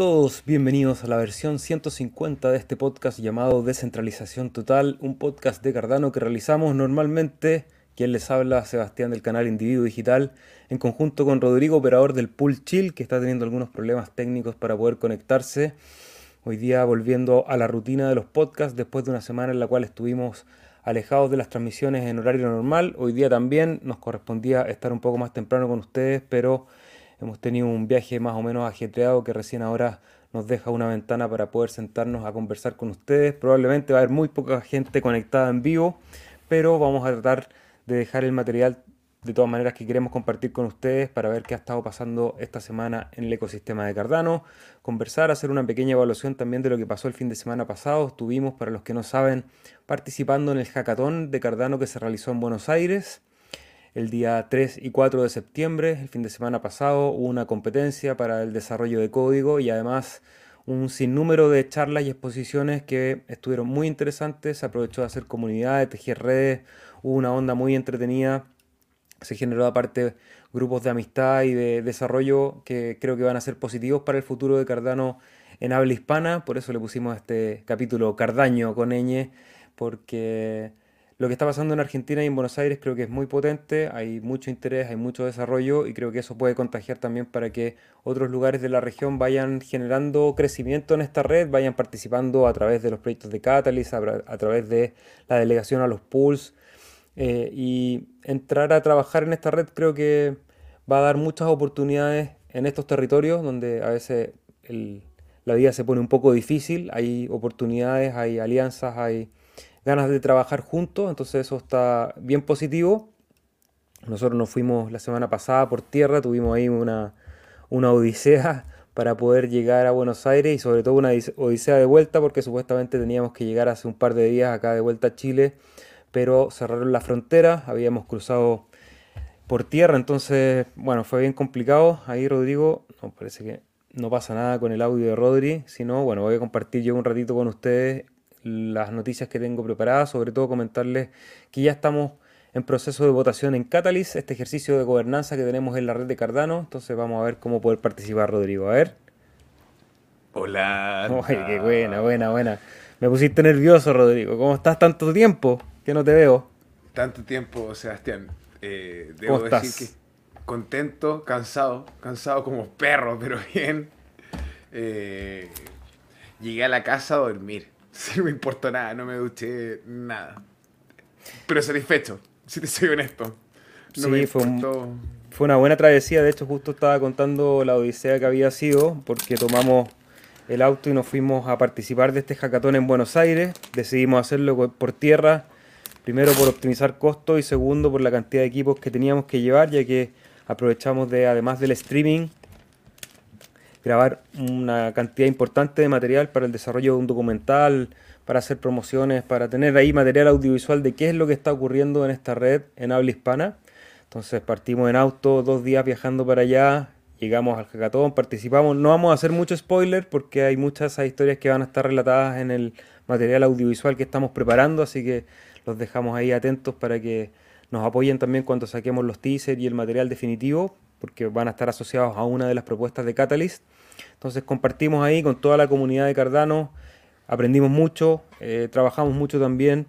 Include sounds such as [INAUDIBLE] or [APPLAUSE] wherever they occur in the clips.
Todos, bienvenidos a la versión 150 de este podcast llamado Descentralización Total, un podcast de Cardano que realizamos normalmente, quien les habla, Sebastián del canal Individuo Digital, en conjunto con Rodrigo, operador del Pool Chill, que está teniendo algunos problemas técnicos para poder conectarse. Hoy día volviendo a la rutina de los podcasts después de una semana en la cual estuvimos alejados de las transmisiones en horario normal. Hoy día también nos correspondía estar un poco más temprano con ustedes, pero hemos tenido un viaje más o menos ajetreado que recién ahora nos deja una ventana para poder sentarnos a conversar con ustedes. Probablemente va a haber muy poca gente conectada en vivo, pero vamos a tratar de dejar el material de todas maneras que queremos compartir con ustedes para ver qué ha estado pasando esta semana en el ecosistema de Cardano, conversar, hacer una pequeña evaluación también de lo que pasó el fin de semana pasado. Estuvimos, para los que no saben, participando en el hackathon de Cardano que se realizó en Buenos Aires. El día 3 y 4 de septiembre, el fin de semana pasado, hubo una competencia para el desarrollo de código y además un sinnúmero de charlas y exposiciones que estuvieron muy interesantes. Se aprovechó de hacer comunidades, tejer redes, hubo una onda muy entretenida se generó aparte grupos de amistad y de desarrollo que creo que van a ser positivos para el futuro de Cardano en habla hispana, por eso le pusimos este capítulo Cardaño con ñ, porque lo que está pasando en Argentina y en Buenos Aires creo que es muy potente, hay mucho interés, hay mucho desarrollo y creo que eso puede contagiar también para que otros lugares de la región vayan generando crecimiento en esta red, vayan participando a través de los proyectos de Catalyst, a, través de la delegación a los pools eh, y entrar a trabajar en esta red creo que va a dar muchas oportunidades en estos territorios donde a veces la vida se pone un poco difícil, hay oportunidades, hay alianzas, hay ganas de trabajar juntos, entonces eso está bien positivo. Nosotros nos fuimos la semana pasada por tierra, tuvimos ahí una, una odisea [LAUGHS] para poder llegar a Buenos Aires y sobre todo una odisea de vuelta porque supuestamente teníamos que llegar hace un par de días acá de vuelta a Chile pero cerraron la frontera, habíamos cruzado por tierra, entonces, bueno, fue bien complicado. Ahí, Rodrigo, no, parece que no pasa nada con el audio de Rodri, sino, bueno, voy a compartir yo un ratito con ustedes las noticias que tengo preparadas, sobre todo comentarles que ya estamos en proceso de votación en Catalyst, este ejercicio de gobernanza que tenemos en la red de Cardano, entonces vamos a ver cómo poder participar, Rodrigo. A ver. Hola. Qué buena, buena, buena. Me pusiste nervioso, Rodrigo. ¿Cómo estás tanto tiempo? que no te veo. Tanto tiempo, Sebastián. Eh, debo decir que contento, cansado, cansado como perro, pero [LAUGHS] bien. Eh, llegué a la casa a dormir. [LAUGHS] No me importó nada, no me duché nada. Pero satisfecho, si te soy honesto. sí, fue, fue una buena travesía. De hecho, justo estaba contando la odisea que había sido, porque tomamos el auto y nos fuimos a participar de este hackathon en Buenos Aires. Decidimos hacerlo por tierra Primero por optimizar costos y segundo por la cantidad de equipos que teníamos que llevar, ya que aprovechamos de, además del streaming, grabar una cantidad importante de material para el desarrollo de un documental, para hacer promociones, para tener ahí material audiovisual de qué es lo que está ocurriendo en esta red en habla hispana. Entonces partimos en auto, dos días viajando para allá, llegamos al hackathon, participamos. No vamos a hacer mucho spoiler porque hay muchas historias que van a estar relatadas en el material audiovisual que estamos preparando, así que los dejamos ahí atentos para que nos apoyen también cuando saquemos los teasers y el material definitivo, porque van a estar asociados a una de las propuestas de Catalyst. Entonces compartimos ahí con toda la comunidad de Cardano, aprendimos mucho, eh, trabajamos mucho también,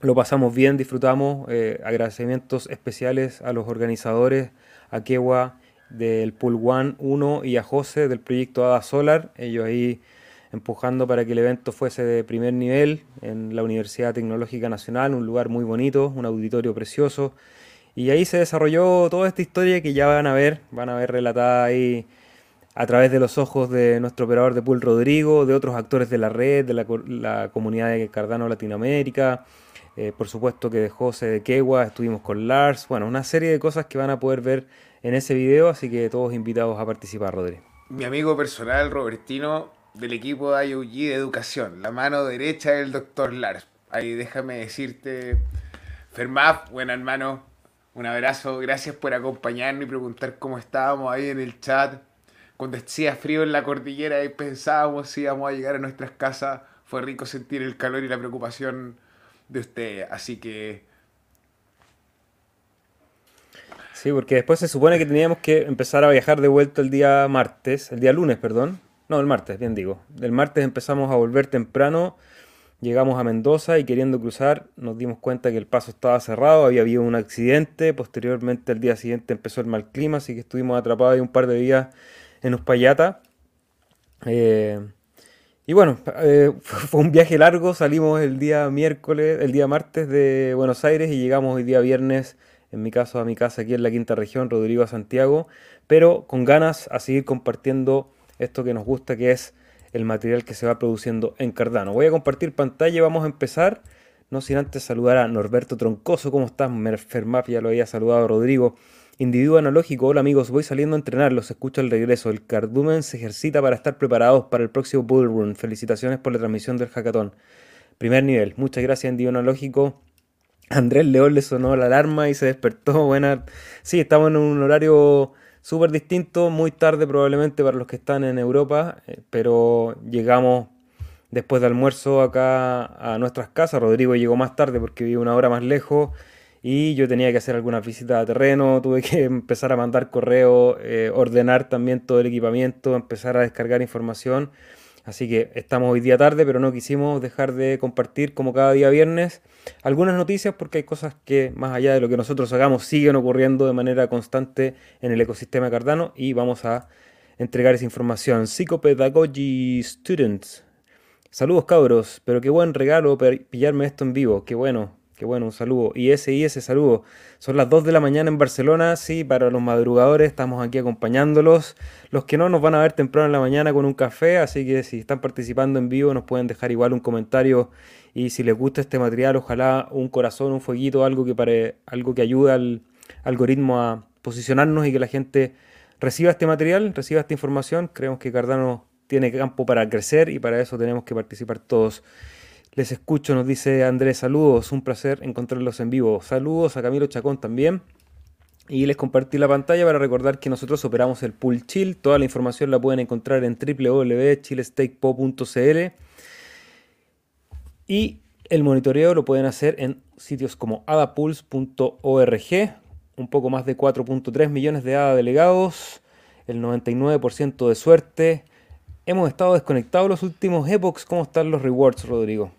lo pasamos bien, disfrutamos. Eh, agradecimientos especiales a los organizadores, a Kewa del Pool One 1 y a José del proyecto Ada Solar. Ellos ahí empujando para que el evento fuese de primer nivel en la Universidad Tecnológica Nacional, un lugar muy bonito, un auditorio precioso. Y ahí se desarrolló toda esta historia que ya van a ver, van a ver relatada ahí a través de los ojos de nuestro operador de pool Rodrigo, de otros actores de la red, de la, comunidad de Cardano Latinoamérica, eh, por supuesto que de José de Kewa, estuvimos con Lars, bueno, una serie de cosas que van a poder ver en ese video, así que todos invitados a participar, Rodrigo. Mi amigo personal, Robertino, del equipo de IOG de educación, la mano derecha del doctor Lars. Ahí déjame decirte, Fermaf, buen hermano, un abrazo, gracias por acompañarnos y preguntar cómo estábamos ahí en el chat. Cuando hacía frío en la cordillera y pensábamos si íbamos a llegar a nuestras casas, fue rico sentir el calor y la preocupación de usted. Así que Sí, porque después se supone que teníamos que empezar a viajar de vuelta el día martes, el día lunes, perdón. No, el martes, bien digo. El martes empezamos a volver temprano, llegamos a Mendoza y queriendo cruzar nos dimos cuenta que el paso estaba cerrado, había habido un accidente, posteriormente el día siguiente empezó el mal clima, así que estuvimos atrapados ahí un par de días en Uspallata. Eh, y bueno, eh, [LAUGHS] fue un viaje largo, salimos el día miércoles, el día martes de Buenos Aires y llegamos hoy día viernes, en mi caso a mi casa aquí en la quinta región, Rodrigo a Santiago, pero con ganas a seguir compartiendo esto que nos gusta, que es el material que se va produciendo en Cardano. Voy a compartir pantalla y vamos a empezar, no sin antes saludar a Norberto Troncoso, ¿cómo estás? Merfermap, ya lo había saludado Rodrigo. Individuo analógico, hola amigos, voy saliendo a entrenar, los escucho al regreso. El cardumen se ejercita para estar preparados para el próximo Bull Run. Felicitaciones por la transmisión del hackathon. Primer nivel, muchas gracias Individuo analógico. Andrés León le sonó la alarma y se despertó. Buena. Sí, estamos en un horario súper distinto, muy tarde probablemente para los que están en Europa, eh, pero llegamos después de almuerzo acá a nuestras casas. Rodrigo llegó más tarde porque vive una hora más lejos y yo tenía que hacer algunas visitas a terreno, tuve que [LAUGHS] empezar a mandar correo, eh, ordenar también todo el equipamiento, empezar a descargar información. Así que estamos hoy día tarde, pero no quisimos dejar de compartir como cada día viernes algunas noticias porque hay cosas que más allá de lo que nosotros hagamos siguen ocurriendo de manera constante en el ecosistema Cardano y vamos a entregar esa información. Psychopedagogy Students. Saludos cabros, pero qué buen regalo pillarme esto en vivo, qué bueno. Qué bueno, un saludo. Y ese y ese saludo. Son las 2 de la mañana en Barcelona, sí, para los madrugadores estamos aquí acompañándolos. Los que no nos van a ver temprano en la mañana con un café, así que si están participando en vivo nos pueden dejar igual un comentario y si les gusta este material, ojalá un corazón, un fueguito, algo que pare, algo que ayude al algoritmo a posicionarnos y que la gente reciba este material, reciba esta información. Creemos que Cardano tiene campo para crecer y para eso tenemos que participar todos. Les escucho, nos dice Andrés, saludos, un placer encontrarlos en vivo. Saludos a Camilo Chacón también. Y les compartí la pantalla para recordar que nosotros operamos el Pool Chill. Toda la información la pueden encontrar en www.chilestakepo.cl. Y el monitoreo lo pueden hacer en sitios como adapools.org. Un poco más de 4.3 millones de ADA delegados. El 99% de suerte. Hemos estado desconectados los últimos epochs. ¿Cómo están los rewards, Rodrigo?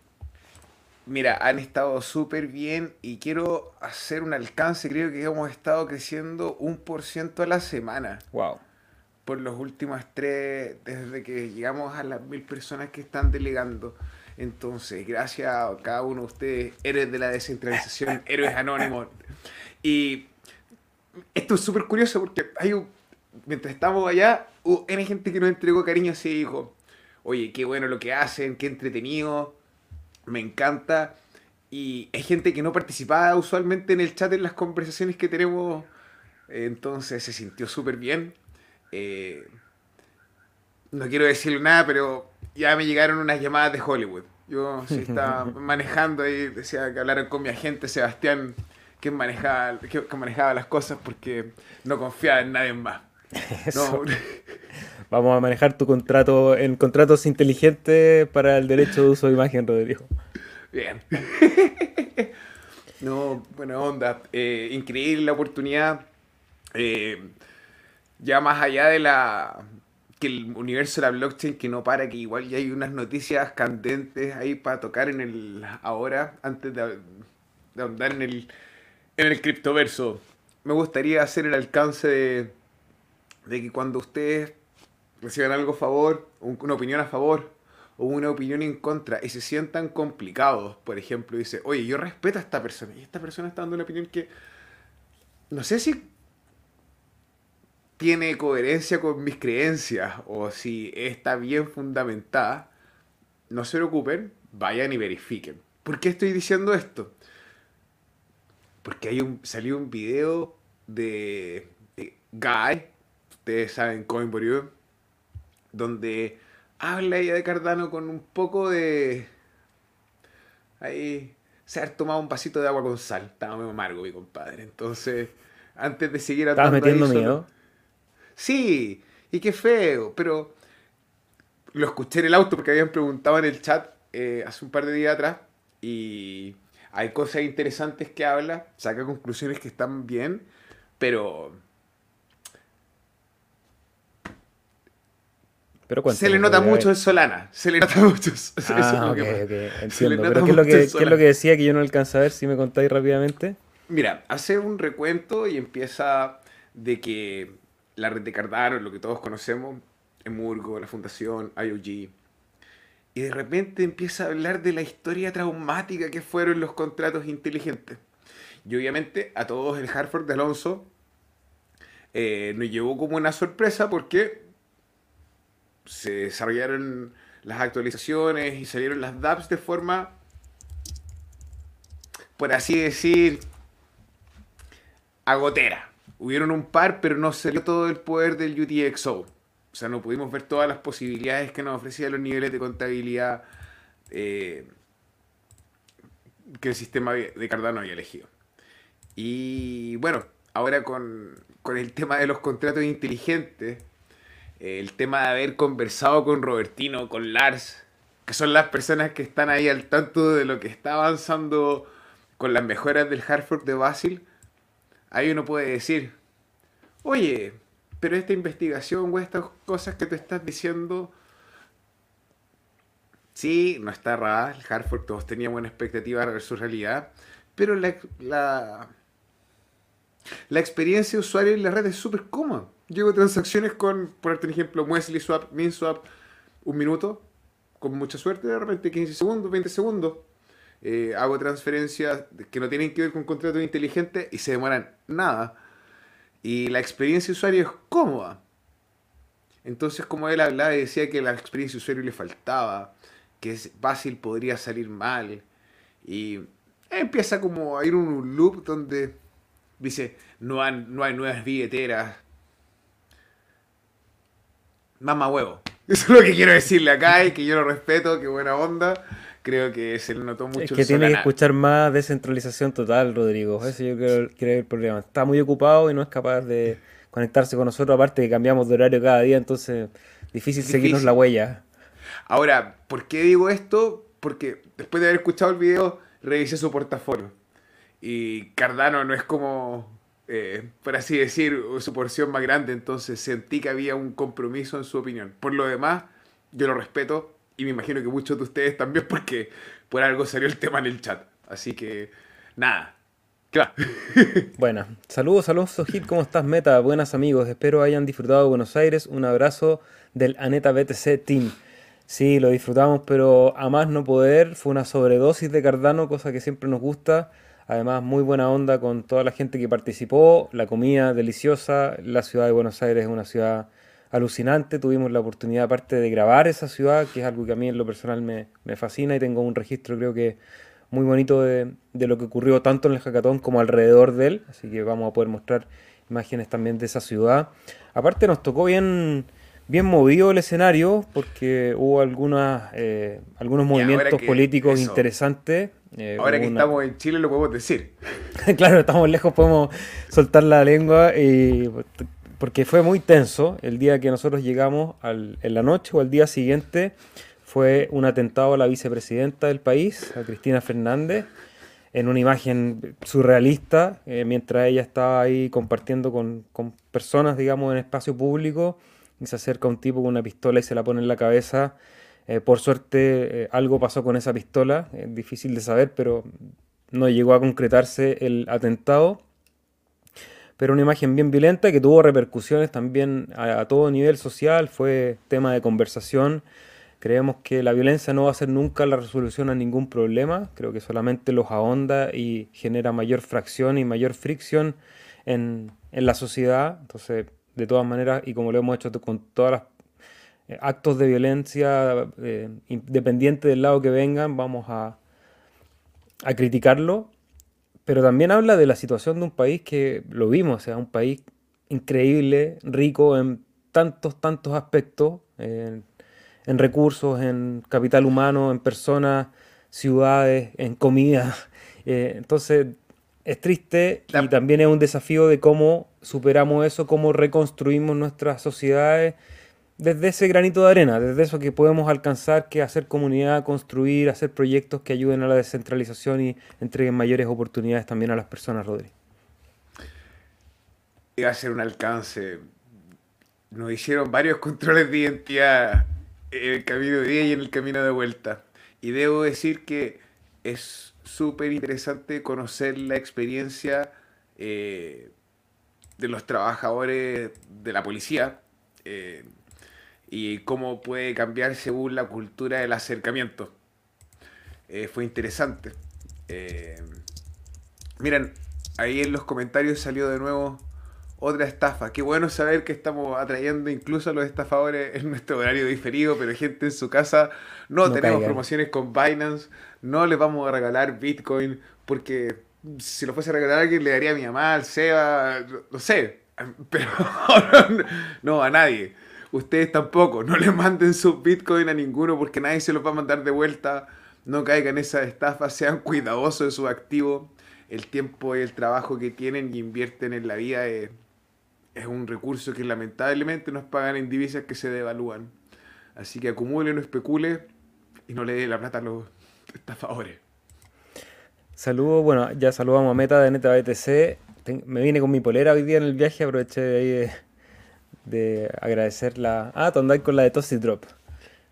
Mira, han estado súper bien y quiero hacer un alcance. Creo que hemos estado creciendo un por ciento a la semana. Wow. Por los últimos tres, desde que llegamos a las mil personas que están delegando. Entonces, gracias a cada uno de ustedes, héroes de la descentralización, [LAUGHS] héroes anónimos. Y esto es súper curioso porque hay un, mientras estamos allá, hay gente que nos entregó cariño así dijo, oye, qué bueno lo que hacen, qué entretenido me encanta. Y hay gente que no participaba usualmente en el chat en las conversaciones que tenemos. Entonces se sintió súper bien. Eh, no quiero decirle nada, pero ya me llegaron unas llamadas de Hollywood. Yo sí [LAUGHS] estaba manejando y decía que hablaran con mi agente Sebastián, que manejaba, que, manejaba las cosas porque no confiaba en nadie más. [LAUGHS] [LAUGHS] Vamos a manejar tu contrato en contratos inteligentes para el derecho de uso de imagen, Rodrigo. Bien. no, buena onda. Eh, increíble la oportunidad. Eh, ya más allá de la que el universo de la blockchain que no para, que igual ya hay unas noticias candentes ahí para tocar en el ahora, antes de, de andar en el, en el criptoverso. Me gustaría hacer el alcance de, de que cuando ustedes reciban algo a favor, una opinión a favor o una opinión en contra y se sientan complicados, por ejemplo, dice, oye, yo respeto a esta persona y esta persona está dando una opinión que no sé si tiene coherencia con mis creencias o si está bien fundamentada, no se preocupen, vayan y verifiquen. ¿Por qué estoy diciendo esto? Porque hay un, salió un video de, Guy, ustedes saben, Coin donde habla ella de Cardano con un poco de... Ahí se ha tomado un vasito de agua con sal. Estaba muy amargo mi compadre. Entonces, antes de seguir ¿Estabas metiendo miedo? Sí, y qué feo, pero lo escuché en el auto porque habían preguntado en el chat eh, hace un par de días atrás y hay cosas interesantes que habla, saca conclusiones que están bien, pero Pero se le nota mucho el Solana. Se le nota mucho. Ah, ok, ok, entiendo. Pero ¿qué es, lo que, ¿qué es lo que decía que yo no alcanzo a ver? Si me contáis rápidamente. Mira, hace un recuento y empieza de que la red de Cardano, lo que todos conocemos, Emurgo, la fundación, IOG, y de repente empieza a hablar de la historia traumática que fueron los contratos inteligentes. Y obviamente a todos el Hartford de Alonso eh, nos llevó como una sorpresa porque se desarrollaron las actualizaciones y salieron las dApps de forma, por así decir, agotera. Hubieron un par, pero no salió todo el poder del UTXO. O sea, no pudimos ver todas las posibilidades que nos ofrecían los niveles de contabilidad eh, que el sistema de Cardano había elegido. Y bueno, ahora con, con el tema de los contratos inteligentes, el tema de haber conversado con Robertino, con Lars, que son las personas que están ahí al tanto de lo que está avanzando con las mejoras del Hartford de Basil, ahí uno puede decir, oye, pero esta investigación o estas cosas que tú estás diciendo, sí, no está errada, el Hartford todos teníamos una expectativa de su realidad, pero la, la, la experiencia de usuario en la red es súper cómoda. Llevo transacciones con, por ejemplo, Muesli Swap, MinSwap, un minuto, con mucha suerte, de repente 15 segundos, 20 segundos. Eh, hago transferencias que no tienen que ver con contratos inteligentes y se demoran nada. Y la experiencia de usuario es cómoda. Entonces, como él hablaba y decía que la experiencia de usuario le faltaba, que es fácil, podría salir mal. Y empieza como a ir un loop donde dice, no hay, no hay nuevas billeteras, Mamá huevo. [LAUGHS] Eso es lo que quiero decirle acá y que yo lo respeto, qué buena onda. Creo que se le notó mucho. Es que tiene que escuchar más descentralización total, Rodrigo. Eso yo creo, que es el problema. Está muy ocupado y no es capaz de conectarse con nosotros. Aparte que cambiamos de horario cada día, entonces difícil, difícil. seguirnos la huella. Ahora, ¿por qué digo esto? Porque después de haber escuchado el video, revisé su portafolio. Y Cardano no es como eh, por así decir, su porción más grande, entonces sentí que había un compromiso en su opinión. Por lo demás, yo lo respeto y me imagino que muchos de ustedes también [LAUGHS] porque por algo salió el tema en el chat. Así que, nada. Claro. [LAUGHS] bueno, saludos, saludos, Sojit, ¿cómo estás, Meta? Buenas amigos, espero hayan disfrutado de Buenos Aires. Un abrazo del Aneta BTC Team. Sí, lo disfrutamos, pero a más no poder. Fue una sobredosis de Cardano, cosa que siempre nos gusta. Además, muy buena onda con toda la gente que participó, la comida deliciosa, la ciudad de Buenos Aires es una ciudad alucinante, tuvimos la oportunidad aparte de grabar esa ciudad, que es algo que a mí en lo personal me, fascina y tengo un registro creo que muy bonito de, lo que ocurrió tanto en el hackathon como alrededor de él, así que vamos a poder mostrar imágenes también de esa ciudad. Aparte nos tocó bien bien movido el escenario porque hubo algunas, eh, algunos movimientos políticos interesantes. Eh, Ahora que estamos en Chile lo podemos decir. [LAUGHS] claro, estamos lejos, podemos soltar la lengua y porque fue muy tenso el día que nosotros llegamos al, en la noche o el día siguiente fue un atentado a la vicepresidenta del país, a Cristina Fernández, en una imagen surrealista, eh, mientras ella estaba ahí compartiendo con, con personas, digamos, en espacio público y se acerca un tipo con una pistola y se la pone en la cabeza. Eh, por suerte eh, algo pasó con esa pistola, es difícil de saber, pero no llegó a concretarse el atentado. Pero una imagen bien violenta que tuvo repercusiones también a, todo nivel social, fue tema de conversación. Creemos que la violencia no va a ser nunca la resolución a ningún problema, creo que solamente los ahonda y genera mayor fracción y mayor fricción en, en la sociedad. Entonces, de todas maneras, y como lo hemos hecho con todos los eh, actos de violencia, eh, independiente del lado que vengan, vamos a, a criticarlo. Pero también habla de la situación de un país que lo vimos, o sea, un país increíble, rico en tantos, tantos aspectos, en, recursos, en capital humano, en personas, ciudades, en comida. [LAUGHS] Eh, entonces, es triste y también es un desafío de cómo superamos eso, cómo reconstruimos nuestras sociedades desde ese granito de arena, desde eso que podemos alcanzar, que hacer comunidad, construir, hacer proyectos que ayuden a la descentralización y entreguen mayores oportunidades también a las personas, Rodri. iba a ser un alcance. Nos hicieron varios [LAUGHS] controles de identidad en el camino de día y en el camino de vuelta. Y debo decir que es súper interesante conocer la experiencia eh, de los trabajadores de la policía eh, y cómo puede cambiar según la cultura del acercamiento. Eh, fue interesante. miren, ahí en los comentarios salió de nuevo otra estafa. Qué bueno saber que estamos atrayendo incluso a los estafadores en nuestro horario diferido, pero gente en su casa, no, tenemos promociones con Binance, no les vamos a regalar Bitcoin, porque si lo fuese a regalar a alguien le daría a mi mamá, al Seba, no sé, [LAUGHS] pero no, a nadie. Ustedes tampoco, no [LAUGHS] le manden su Bitcoin a ninguno porque nadie se los va a mandar de vuelta. No caigan en esa estafa, [LAUGHS] sean cuidadosos de su activo. El tiempo y el trabajo que tienen y invierten en la vida es es un recurso que lamentablemente nos pagan en divisas que se devalúan. Así que acumule, no especule y no le dé la plata a los estafadores. Saludos, bueno, ya saludamos a Meta de Neta BTC. me vine con mi polera hoy día en el viaje, aproveché de ahí de, agradecer la... Ah, tú con la de Toasty Drop.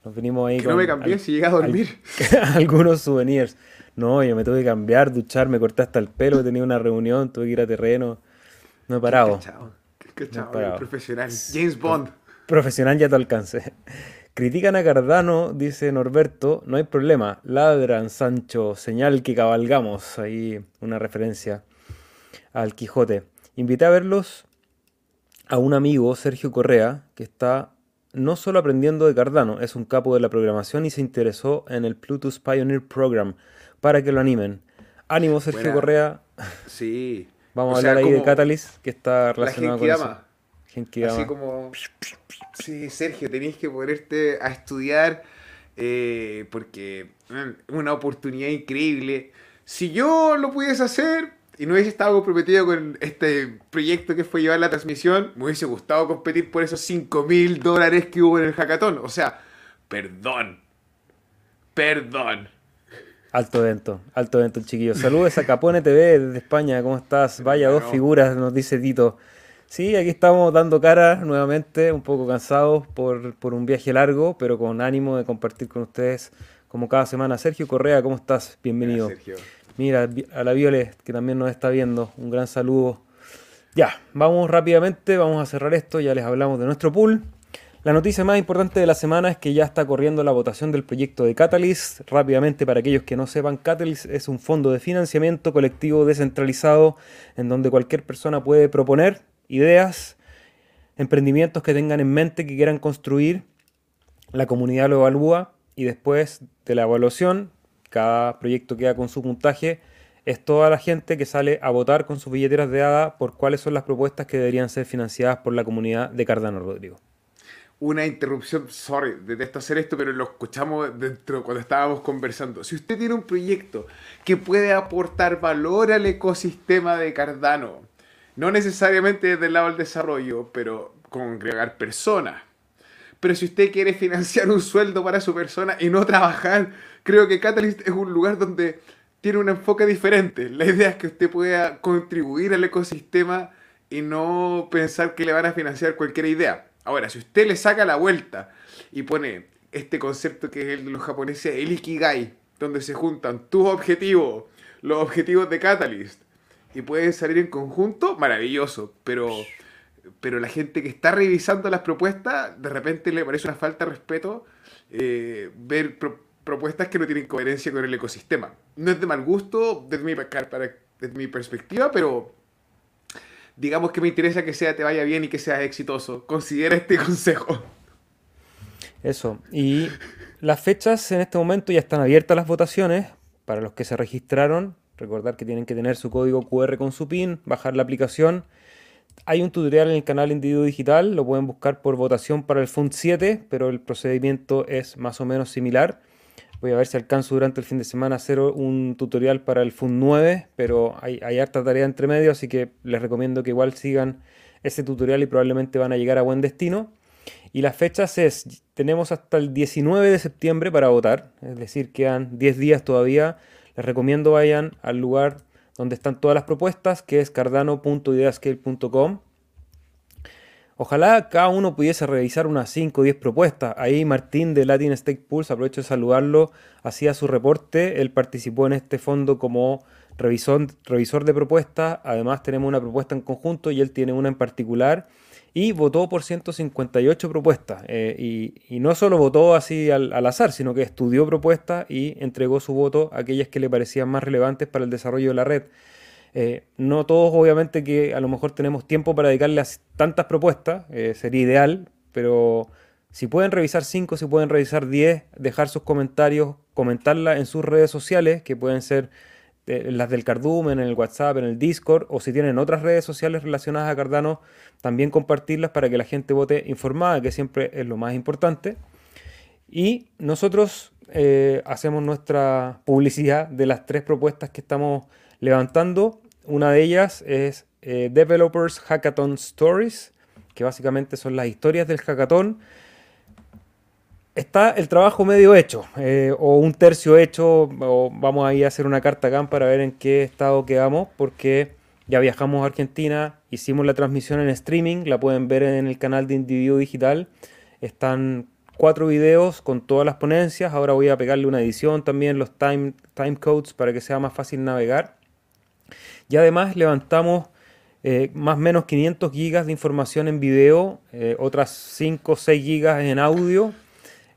Nos vinimos ahí que no me cambié si llegué a dormir. [LAUGHS] algunos souvenirs. No, yo me tuve que cambiar, duchar, me corté hasta el pelo, tenía una reunión, tuve que ir a terreno. No he parado profesional. James Bond. Profesional ya te alcance. Critican a Cardano, dice Norberto, no hay problema. Ladran, Sancho, señal que cabalgamos. Ahí una referencia al Quijote. Invité a verlos a un amigo, Sergio Correa, que está no solo aprendiendo de Cardano, es un capo de la programación y se interesó en el Plutus Pioneer Program para que lo animen. Ánimo, Sergio Correa. Sí, [LAUGHS] Vamos a hablar ahí de Catalyst, que está relacionado con eso. Así como, sí, Sergio, tenéis que ponerte a estudiar eh, porque es una oportunidad increíble. Si yo lo pudiese hacer y no hubiese estado comprometido con este proyecto que fue llevar la transmisión, me hubiese gustado competir por esos 5 mil dólares que hubo en el hackathon. O sea, perdón. Perdón. Alto evento, alto evento, chiquillo. Saludos a Capone TV desde España, ¿cómo estás? Vaya, dos figuras, nos dice Tito. Sí, aquí estamos dando cara nuevamente, un poco cansados por, un viaje largo, pero con ánimo de compartir con ustedes como cada semana. Sergio Correa, ¿cómo estás? Bienvenido. Mira, a la Violet, que también nos está viendo, un gran saludo. Ya, vamos rápidamente, vamos a cerrar esto, ya les hablamos de nuestro pool. La noticia más importante de la semana es que ya está corriendo la votación del proyecto de Catalyst. Rápidamente, para aquellos que no sepan, Catalyst es un fondo de financiamiento colectivo descentralizado en donde cualquier persona puede proponer ideas, emprendimientos que tengan en mente, que quieran construir. La comunidad lo evalúa y después de la evaluación, cada proyecto queda con su puntaje. Es toda la gente que sale a votar con sus billeteras de ADA por cuáles son las propuestas que deberían ser financiadas por la comunidad de Cardano Rodrigo una interrupción, sorry, detesto hacer esto, pero lo escuchamos dentro cuando estábamos conversando. Si usted tiene un proyecto que puede aportar valor al ecosistema de Cardano, no necesariamente desde el lado del desarrollo, pero congregar personas. Pero si usted quiere financiar un sueldo para su persona y no trabajar, creo que Catalyst es un lugar donde tiene un enfoque diferente. La idea es que usted pueda contribuir al ecosistema y no pensar que le van a financiar cualquier idea. Ahora, si usted le saca la vuelta y pone este concepto que es el de los japoneses, el Ikigai, donde se juntan tus objetivos, los objetivos de Catalyst, y pueden salir en conjunto, maravilloso. Pero, pero la gente que está revisando las propuestas, de repente le parece una falta de respeto eh, ver propuestas que no tienen coherencia con el ecosistema. No es de mal gusto desde mi, desde mi perspectiva, pero digamos que me interesa que sea te vaya bien y que seas exitoso. Considera este [LAUGHS] consejo. Eso. Y las fechas en este momento ya están abiertas las votaciones para los que se registraron. Recordar que tienen que tener su código QR con su PIN, bajar la aplicación. Hay un tutorial en el canal Individuo Digital, lo pueden buscar por votación para el Fund 7, pero el procedimiento es más o menos similar. Voy a ver si alcanzo durante el fin de semana a hacer un tutorial para el Fund 9, pero hay, harta tarea entre medio, así que les recomiendo que igual sigan ese tutorial y probablemente van a llegar a buen destino. Y las fechas es, tenemos hasta el 19 de septiembre para votar, es decir, quedan 10 días todavía. Les recomiendo vayan al lugar donde están todas las propuestas, que es cardano.ideascale.com. Ojalá cada uno pudiese revisar unas 5 o 10 propuestas. Ahí Martín de Latin Stake Pulse, aprovecho de saludarlo, hacía su reporte. Él participó en este fondo como revisor, de propuestas. Además tenemos una propuesta en conjunto y él tiene una en particular. Y votó por 158 propuestas. Eh, y, no solo votó así al, azar, sino que estudió propuestas y entregó su voto a aquellas que le parecían más relevantes para el desarrollo de la red. Eh, no todos, obviamente, que a lo mejor tenemos tiempo para dedicarle a tantas propuestas, eh, sería ideal, pero si pueden revisar 5, si pueden revisar 10, dejar sus comentarios, comentarla en sus redes sociales, que pueden ser eh, las del Cardumen, en el WhatsApp, en el Discord, o si tienen otras redes sociales relacionadas a Cardano, también compartirlas para que la gente vote informada, que siempre es lo más importante. Y nosotros hacemos nuestra publicidad de las tres propuestas que estamos levantando una de ellas es eh, Developers Hackathon Stories, que básicamente son las historias del hackathon. Está el trabajo medio hecho, eh, o un tercio hecho, vamos ahí a hacer una carta acá para ver en qué estado quedamos, porque ya viajamos a Argentina, hicimos la transmisión en streaming, la pueden ver en el canal de Individuo Digital. Están cuatro videos con todas las ponencias. Ahora voy a pegarle una edición también, los time, time codes, para que sea más fácil navegar. Y además levantamos eh, más o menos 500 gigas de información en video, eh, otras 5 o 6 gigas en audio,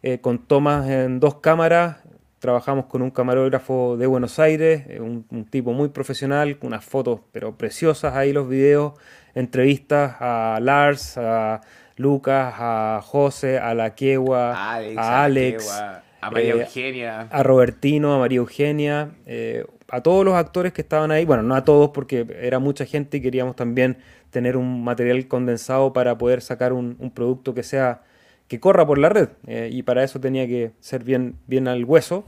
eh, con tomas en dos cámaras. Trabajamos con un camarógrafo de Buenos Aires, un, tipo muy profesional, con unas fotos pero preciosas ahí los videos, entrevistas a Lars, a Lucas, a José, a La Quegua, a Alex, a María Eugenia, a Robertino, a María Eugenia a todos los actores que estaban ahí, bueno, no a todos porque era mucha gente y queríamos también tener un material condensado para poder sacar un, producto que sea que corra por la red eh, y para eso tenía que ser bien, bien al hueso.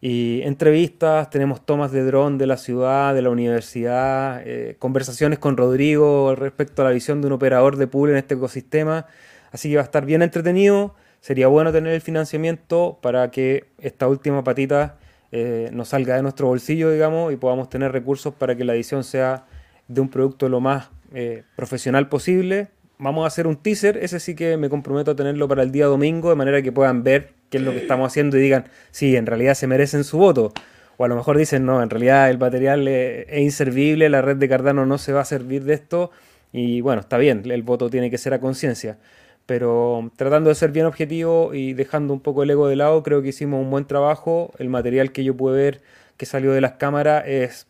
Y entrevistas, tenemos tomas de dron de la ciudad, de la universidad, eh, conversaciones con Rodrigo respecto a la visión de un operador de pool en este ecosistema. Así que va a estar bien entretenido. Sería bueno tener el financiamiento para que esta última patita eh, nos salga de nuestro bolsillo, digamos, y podamos tener recursos para que la edición sea de un producto lo más eh, profesional posible. Vamos a hacer un teaser, ese sí que me comprometo a tenerlo para el día domingo, de manera que puedan ver qué es lo que estamos haciendo y digan, sí, en realidad se merecen su voto. O a lo mejor dicen, no, en realidad el material es inservible, la red de Cardano no se va a servir de esto. Y bueno, está bien, el voto tiene que ser a conciencia pero tratando de ser bien objetivo y dejando un poco el ego de lado, creo que hicimos un buen trabajo. El material que yo pude ver que salió de las cámaras es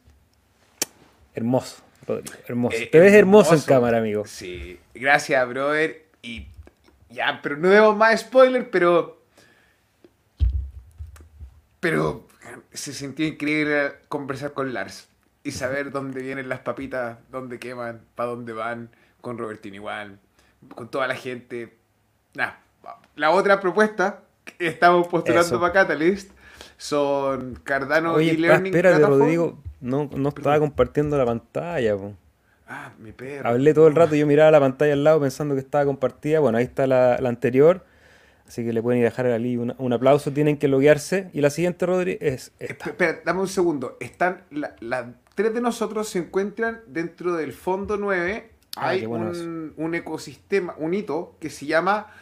hermoso, Rodrigo, hermoso. Eh, Te ves hermoso, en cámara, amigo. Sí, gracias, brother. Y ya, pero no debo más spoiler, pero. Pero se sintió increíble conversar con Lars y saber dónde vienen las papitas, dónde queman, para dónde van, con Robertín igual con toda la gente. La otra propuesta que estamos postulando para Catalyst son Cardano y Learning. Espérate, Rodrigo, no, no estaba compartiendo la pantalla. Ah, mi perro. Hablé todo el rato, yo miraba la pantalla al lado pensando que estaba compartida. Bueno, ahí está la, anterior. Así que le pueden ir a dejar ahí un, aplauso, tienen que loguearse. Y la siguiente, Rodri, es esta. Espera, dame un segundo. Están las tres de nosotros se encuentran dentro del fondo 9 Ah, hay un, ecosistema, un hito que se llama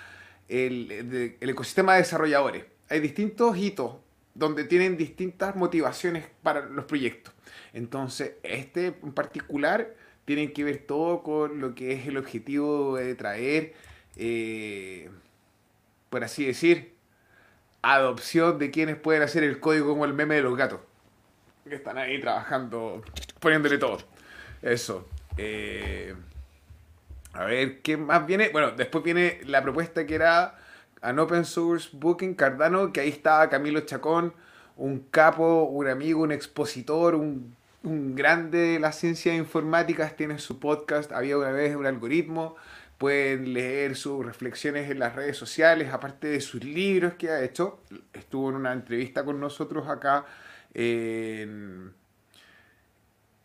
el, ecosistema de desarrolladores. Hay distintos hitos donde tienen distintas motivaciones para los proyectos. Entonces, este en particular tiene que ver todo con lo que es el objetivo de traer, eh, por así decir, adopción de quienes pueden hacer el código como el meme de los gatos. Que están ahí trabajando, poniéndole todo. Eso. Eh, a ver, ¿qué más viene? Bueno, después viene la propuesta que era an open source booking Cardano, que ahí estaba Camilo Chacón, un capo, un amigo, un expositor, un, grande de las ciencias informáticas, tiene su podcast, había una vez un algoritmo, pueden leer sus reflexiones en las redes sociales, aparte de sus libros que ha hecho. Estuvo en una entrevista con nosotros acá en...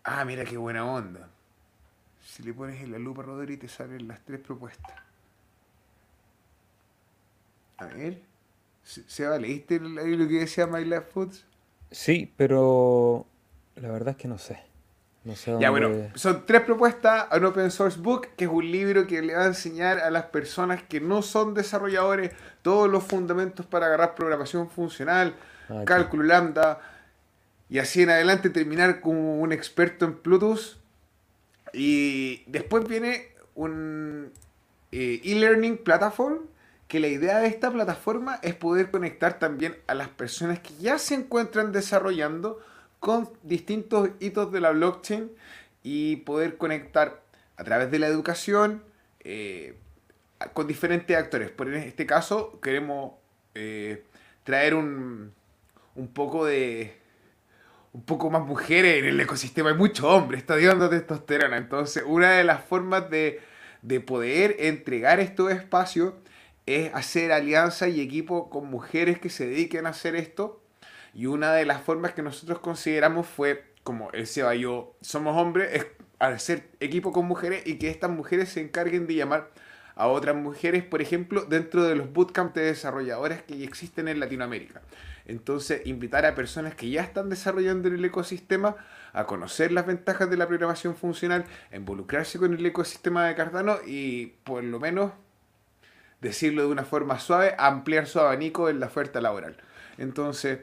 Ah, mira qué buena onda. Si le pones en la lupa, Rodri, te salen las tres propuestas. A ver. Seba, ¿leíste lo que decía My Life Foods? Sí, pero la verdad es que no sé. No sé Ya bueno, son tres propuestas. An Open Source Book, que es un libro que le va a enseñar a las personas que no son desarrolladores todos los fundamentos para agarrar programación funcional, ah, cálculo lambda, y así en adelante terminar como un experto en Bluetooth. Y después viene un eh, e-learning platform, que la idea de esta plataforma es poder conectar también a las personas que ya se encuentran desarrollando con distintos hitos de la blockchain y poder conectar a través de la educación eh, con diferentes actores. Por en este caso queremos eh, traer un, un poco de un poco más mujeres en el ecosistema. Hay muchos hombres, está dando testosterona. Entonces, una de las formas de, de poder entregar estos espacios es hacer alianza y equipo con mujeres que se dediquen a hacer esto. Y una de las formas que nosotros consideramos fue, como el Seba y yo somos hombres, es hacer equipo con mujeres y que estas mujeres se encarguen de llamar a otras mujeres, por ejemplo, dentro de los bootcamps de desarrolladoras que existen en Latinoamérica. Entonces, invitar a personas que ya están desarrollando en el ecosistema a conocer las ventajas de la programación funcional, involucrarse con el ecosistema de Cardano y por lo menos, decirlo de una forma suave, ampliar su abanico en la oferta laboral. Entonces,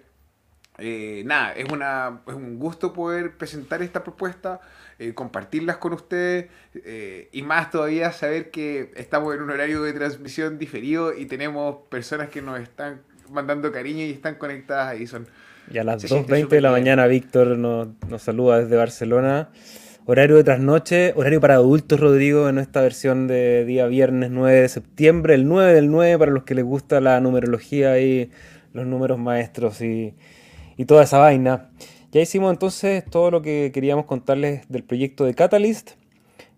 eh, nada, es, una, es un gusto poder presentar esta propuesta, eh, compartirlas con ustedes eh, y más todavía saber que estamos en un horario de transmisión diferido y tenemos personas que nos están mandando cariño y están conectadas ahí. Son, y a las 2.20 de la mañana Víctor nos, nos saluda desde Barcelona. Horario de trasnoche, horario para adultos, Rodrigo, en esta versión de día viernes 9 de septiembre, el 9 del 9 para los que les gusta la numerología y los números maestros y, y toda esa vaina. Ya hicimos entonces todo lo que queríamos contarles del proyecto de Catalyst.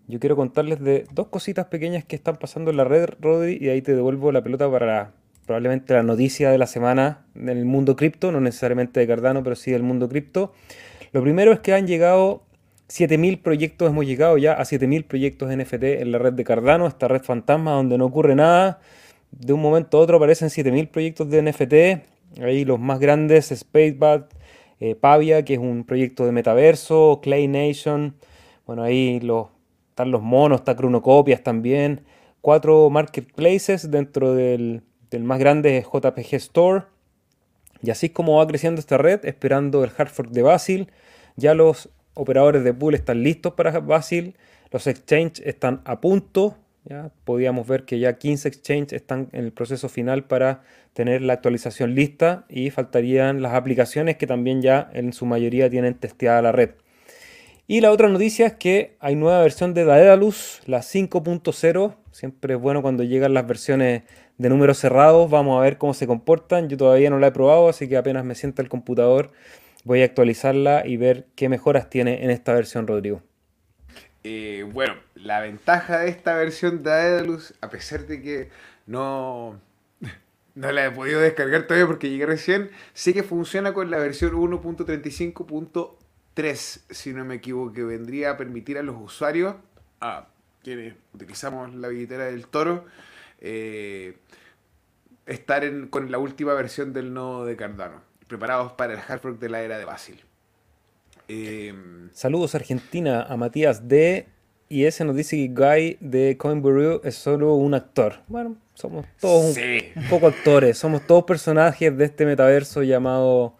Yo quiero contarles de dos cositas pequeñas que están pasando en la red, Rodri, y ahí te devuelvo la pelota para probablemente la noticia de la semana en el mundo cripto, no necesariamente de Cardano, pero sí del mundo cripto. Lo primero es que han llegado 7.000 proyectos, hemos llegado ya a 7.000 proyectos NFT en la red de Cardano, esta red fantasma donde no ocurre nada. De un momento a otro aparecen 7.000 proyectos de NFT. Ahí los más grandes, Spacebat, eh, Pavia, que es un proyecto de metaverso, Clay Nation. Bueno, ahí están los monos, está Chronocopias también. Cuatro marketplaces dentro del, del más grande es JPG Store. Y así es como va creciendo esta red, esperando el hard fork de Basil. Ya los operadores de pool están listos para Basil. Los exchanges están a punto. Ya podíamos ver que ya 15 exchanges están en el proceso final para tener la actualización lista y faltarían las aplicaciones que también ya en su mayoría tienen testeada la red. Y la otra noticia es que hay nueva versión de Daedalus, la 5.0. Siempre es bueno cuando llegan las versiones de números cerrados. Vamos a ver cómo se comportan. Yo todavía no la he probado, así que apenas me sienta el computador voy a actualizarla y ver qué mejoras tiene en esta versión, Rodrigo. Eh, bueno, la ventaja de esta versión de Daedalus, a pesar de que no, [LAUGHS] no la he podido descargar todavía porque llegué recién, sé que funciona con la versión 1.35.3, si no me equivoco, que vendría a permitir a los usuarios, a quienes utilizamos la billetera del toro, eh, estar con la última versión del nodo de Cardano, preparados para el hard fork de la era de Basil. Em, Saludos Argentina a Matías D. Y ese nos dice que Guy de Coinburu es solo un actor. Bueno, somos todos un, poco actores, somos todos personajes de este metaverso llamado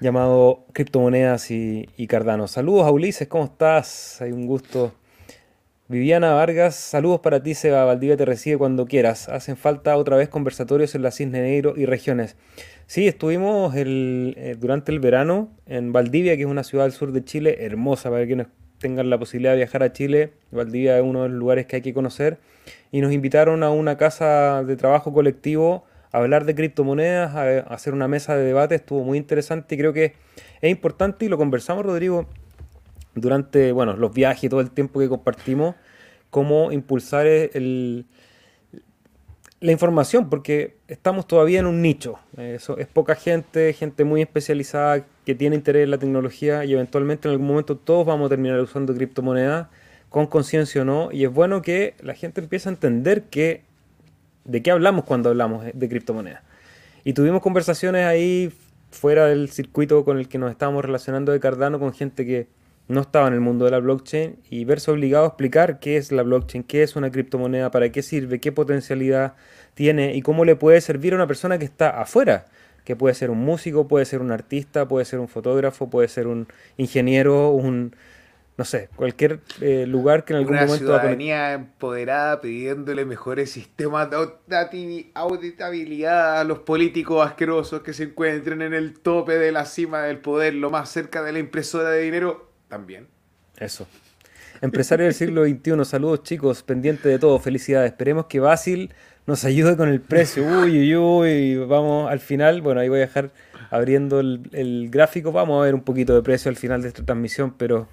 llamado criptomonedas y, y Cardano. Saludos a Ulises, ¿cómo estás? Hay un gusto Viviana Vargas, saludos para ti, Seba. Valdivia te recibe cuando quieras. Hacen falta otra vez conversatorios en la Cisne Negro y regiones. Sí, estuvimos eh, durante el verano en Valdivia, que es una ciudad del sur de Chile, hermosa para quienes tengan la posibilidad de viajar a Chile. Valdivia es uno de los lugares que hay que conocer. Y nos invitaron a una casa de trabajo colectivo a hablar de criptomonedas, a hacer una mesa de debate. Estuvo muy interesante y creo que es importante y lo conversamos, Rodrigo, durante bueno, los viajes y todo el tiempo que compartimos, cómo impulsar el, la información, porque estamos todavía en un nicho. Eso es poca gente, gente muy especializada que tiene interés en la tecnología y eventualmente en algún momento todos vamos a terminar usando criptomonedas, con conciencia o no, y es bueno que la gente empiece a entender que, de qué hablamos cuando hablamos de criptomonedas. Y tuvimos conversaciones ahí fuera del circuito con el que nos estábamos relacionando de Cardano con gente que no estaba en el mundo de la blockchain y verse obligado a explicar qué es la blockchain, qué es una criptomoneda, para qué sirve, qué potencialidad tiene y cómo le puede servir a una persona que está afuera, que puede ser un músico, puede ser un artista, puede ser un fotógrafo, puede ser un ingeniero, un no sé, cualquier eh, lugar que en algún Una momento... ciudadanía empoderada pidiéndole mejores sistemas de auditabilidad a los políticos asquerosos que se encuentren en el tope de la cima del poder, lo más cerca de la impresora de dinero, también. Eso. Empresario del siglo XXI, saludos chicos, pendiente de todo, felicidades. Esperemos que Basil nos ayude con el precio. Uy, uy, uy, vamos al final, bueno, ahí voy a dejar abriendo el, el gráfico, vamos a ver un poquito de precio al final de esta transmisión, pero...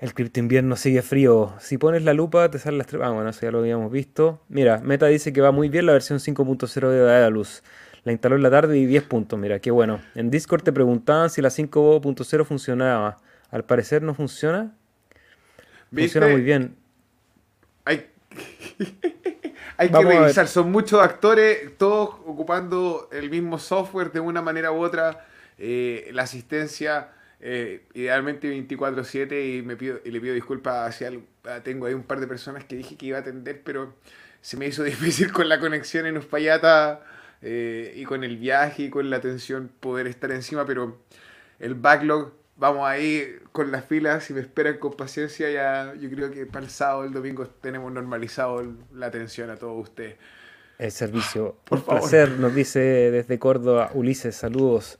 El cripto invierno sigue frío. Si pones la lupa, te salen las tres. Ah, bueno, eso ya lo habíamos visto. Mira, Meta dice que va muy bien la versión 5.0 de Daedalus. La instaló en la tarde y 10 puntos. Mira, qué bueno. En Discord te preguntaban si la 5.0 funcionaba. Al parecer no funciona. Funciona muy bien. Hay, [LAUGHS] Hay que revisar. Son muchos actores, todos ocupando el mismo software de una manera u otra. Eh, la asistencia eh, idealmente 24/7 y me pido y le pido disculpas hacia tengo ahí un par de personas que dije que iba a atender pero se me hizo [LAUGHS] difícil con la conexión en Uspallata eh, y con el viaje y con la atención poder estar encima pero el backlog vamos ahí con las filas si me esperan con paciencia ya yo creo que para el sábado el domingo tenemos normalizado la atención a todos ustedes el servicio por placer nos dice desde Córdoba Ulises saludos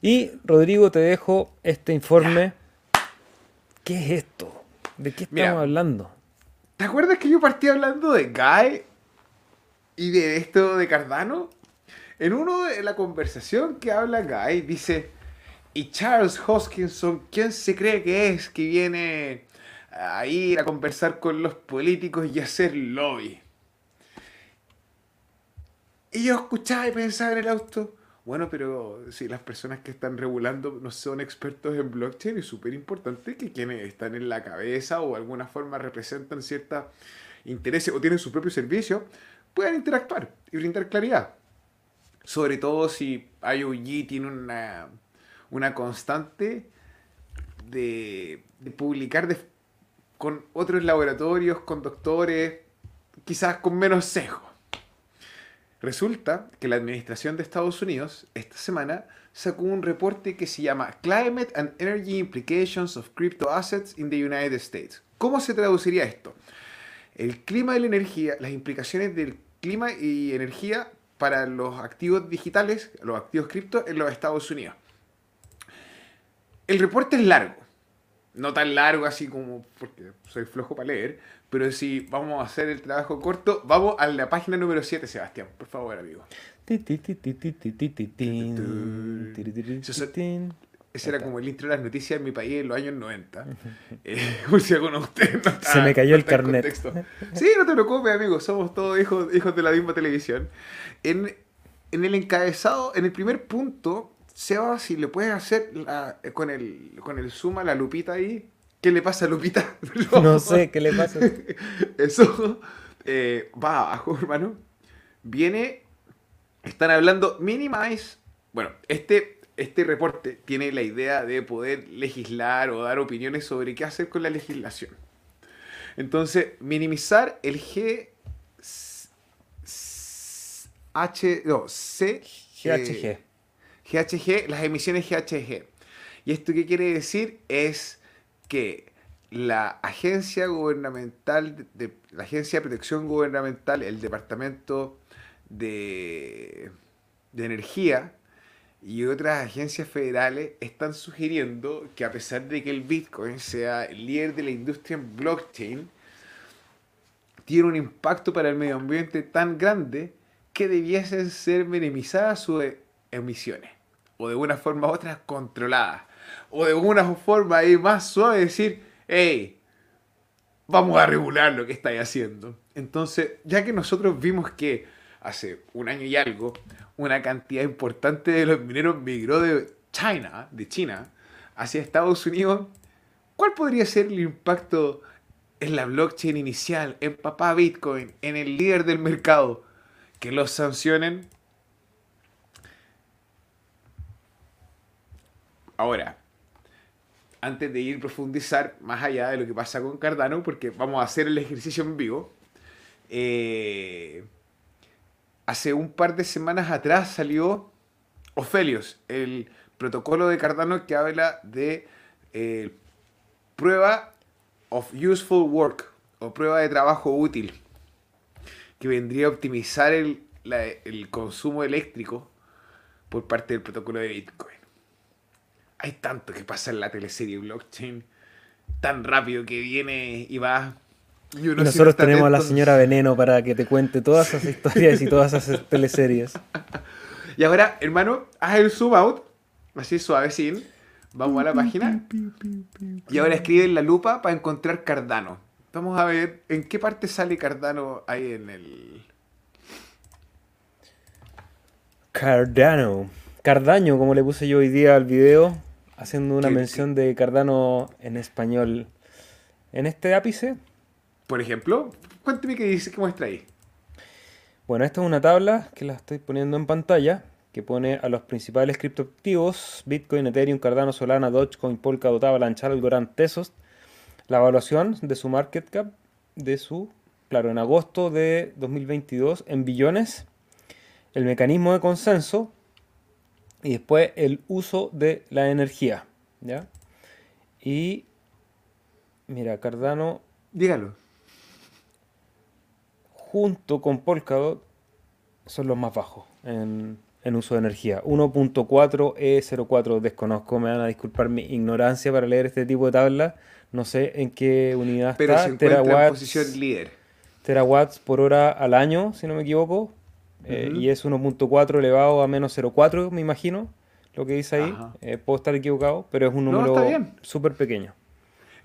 y Rodrigo, te dejo este informe. ¿Qué es esto? ¿De qué estamos hablando? ¿Te acuerdas que yo partí hablando de Guy y de esto de Cardano? En uno de la conversación que habla Guy, dice, y Charles Hoskinson, ¿quién se cree que es que viene a ir a conversar con los políticos y hacer lobby? Y yo escuchaba y pensaba en el auto, bueno, pero si las personas que están regulando no son expertos en blockchain, es súper importante que quienes están en la cabeza o de alguna forma representan ciertos intereses o tienen su propio servicio, puedan interactuar y brindar claridad. Sobre todo si IOG tiene una, una constante de, de publicar con otros laboratorios, con doctores, quizás con menos sesgo. Resulta que la administración de Estados Unidos esta semana sacó un reporte que se llama Climate and Energy Implications of Crypto Assets in the United States. ¿Cómo se traduciría esto? El clima y la energía, las implicaciones del clima y energía para los activos digitales, los activos cripto en los Estados Unidos. El reporte es largo, no tan largo así como porque soy flojo para leer, pero si vamos a hacer el trabajo corto, vamos a la página número 7, Sebastián, por favor, amigo. Ese era como el intro de las noticias en mi país en los años 90. [LAUGHS] Eh, [LAUGHS] si alguno de ustedes no Se me cayó el carnet. Sí, no te preocupes, amigo. Somos todos hijos, hijos de la misma televisión. En, en el encabezado, en el primer punto, Seba, si le puedes hacer con, el, con el zoom a la lupita ahí, ¿Qué le pasa a Lupita? [LAUGHS] No, sé, ¿qué le pasa? Eso eh, va abajo, hermano. Viene, están hablando minimize. Bueno, este, este reporte tiene la idea de poder legislar o dar opiniones sobre qué hacer con la legislación. Entonces, minimizar el G... H, no, C... GHG. GHG, las emisiones GHG. ¿Y esto qué quiere decir? Es que la agencia gubernamental, de, la agencia de protección gubernamental, el departamento de, de energía y otras agencias federales están sugiriendo que a pesar de que el Bitcoin sea el líder de la industria en blockchain, tiene un impacto para el medio ambiente tan grande que debiesen ser minimizadas sus emisiones o de una forma u otra controladas o de alguna forma ahí más suave decir, hey, vamos a regular lo que estáis haciendo. Entonces, ya que nosotros vimos que hace un año y algo, una cantidad importante de los mineros migró de China, de China, hacia Estados Unidos, ¿cuál podría ser el impacto en la blockchain inicial, en papá Bitcoin, en el líder del mercado? Que los sancionen. Ahora, antes de ir profundizar más allá de lo que pasa con Cardano, porque vamos a hacer el ejercicio en vivo. Eh, hace un par de semanas atrás salió Ophelios, el protocolo de Cardano que habla de eh, prueba of useful work o prueba de trabajo útil, que vendría a optimizar el, el consumo eléctrico por parte del protocolo de Bitcoin. Hay tanto que pasa en la teleserie blockchain, tan rápido que viene y va. Y, nosotros tenemos a la señora Veneno para que te cuente todas esas historias y todas esas [LAUGHS] teleseries. Y ahora, hermano, haz el zoom out, así suave, sin. Vamos a la página. Y ahora escribe en la lupa para encontrar Cardano. Vamos a ver en qué parte sale Cardano ahí en el. Cardano. Cardaño, como le puse yo hoy día al video, haciendo una mención de Cardano en español. En este ápice. Por ejemplo, cuénteme qué dice, qué muestra ahí. Bueno, esta es una tabla que la estoy poniendo en pantalla, que pone a los principales criptoactivos, Bitcoin, Ethereum, Cardano, Solana, Dogecoin, Polkadot, Avalanche, Algorand, Tesos, la evaluación de su market cap, de su, claro, en agosto de 2022 en billones, el mecanismo de consenso, y después el uso de la energía. ¿Ya? Y mira, Cardano. Dígalo. Junto con Polkadot son los más bajos en, uso de energía. 1.4 E04, desconozco, me van a disculpar mi ignorancia para leer este tipo de tablas. No sé en qué unidad Pero está. Se encuentra en posición líder. Terawatts por hora al año, si no me equivoco. Eh, y es 1.4 elevado a menos 0.4, me imagino, lo que dice ahí. Eh, puedo estar equivocado, pero es un número súper pequeño.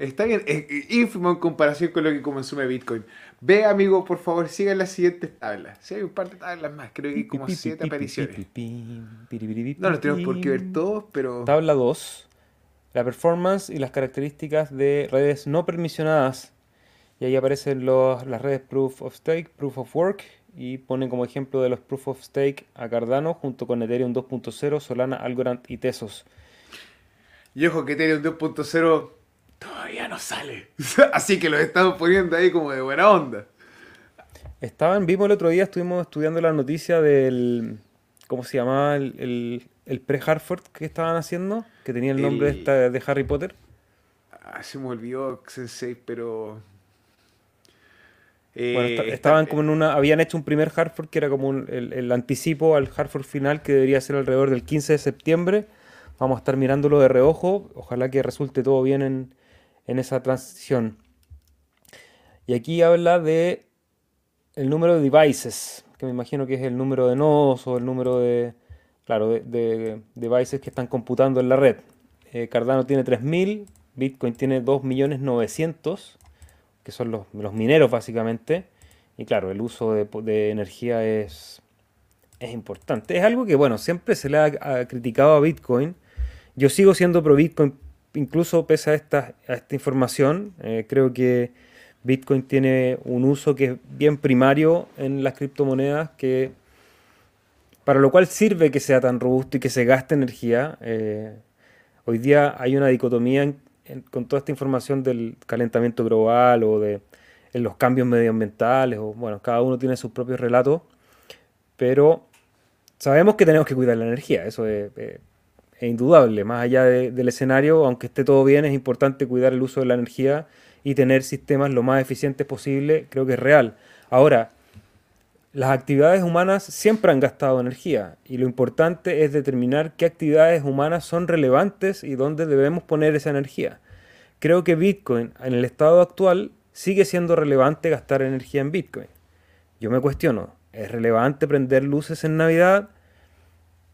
Está bien, es ínfimo en comparación con lo que consume Bitcoin. Ve, amigo, por favor, siga las siguientes tablas. Si hay un par de tablas más, creo que hay como 7 apariciones. No los tenemos por qué ver todos, pero... Tabla 2. La performance y las características de redes no permisionadas. Y ahí aparecen los, las redes Proof of Stake, Proof of Work y pone como ejemplo de los Proof of Stake a Cardano junto con Ethereum 2.0, Solana, Algorand y Tesos. Y ojo que Ethereum 2.0 todavía no sale. [LAUGHS] Así que lo estamos poniendo ahí como de buena onda. Estaban, vimos el otro día, estuvimos estudiando la noticia del. ¿Cómo se llamaba? El, el, pre-Hartford que estaban haciendo, que tenía el nombre de Harry Potter. Ah, se me olvidó Sensei, pero bueno, eh, estaban como en una. Habían hecho un primer Hartford que era como el, anticipo al Hartford final que debería ser alrededor del 15 de septiembre. Vamos a estar mirándolo de reojo. Ojalá que resulte todo bien en, esa transición. Y aquí habla de el número de devices, que me imagino que es el número de nodos o el número de. Claro, de, devices que están computando en la red. Eh, Cardano tiene 3000, Bitcoin tiene 2.900.000 que son los, mineros básicamente. Y claro, el uso de, energía es, es importante. Es algo que, bueno, siempre se le ha, criticado a Bitcoin. Yo sigo siendo pro Bitcoin, incluso pese a esta, información. Eh, creo que Bitcoin tiene un uso que es bien primario en las criptomonedas, que para lo cual sirve que sea tan robusto y que se gaste energía. Eh, hoy día hay una dicotomía con toda esta información del calentamiento global o de los cambios medioambientales, o bueno, cada uno tiene sus propios relatos, pero sabemos que tenemos que cuidar la energía, eso es, indudable, más allá del escenario, aunque esté todo bien, es importante cuidar el uso de la energía y tener sistemas lo más eficientes posible, creo que es real. Ahora, las actividades humanas siempre han gastado energía y lo importante es determinar qué actividades humanas son relevantes y dónde debemos poner esa energía. Creo que Bitcoin en el estado actual sigue siendo relevante gastar energía en Bitcoin. Yo me cuestiono, ¿es relevante prender luces en Navidad?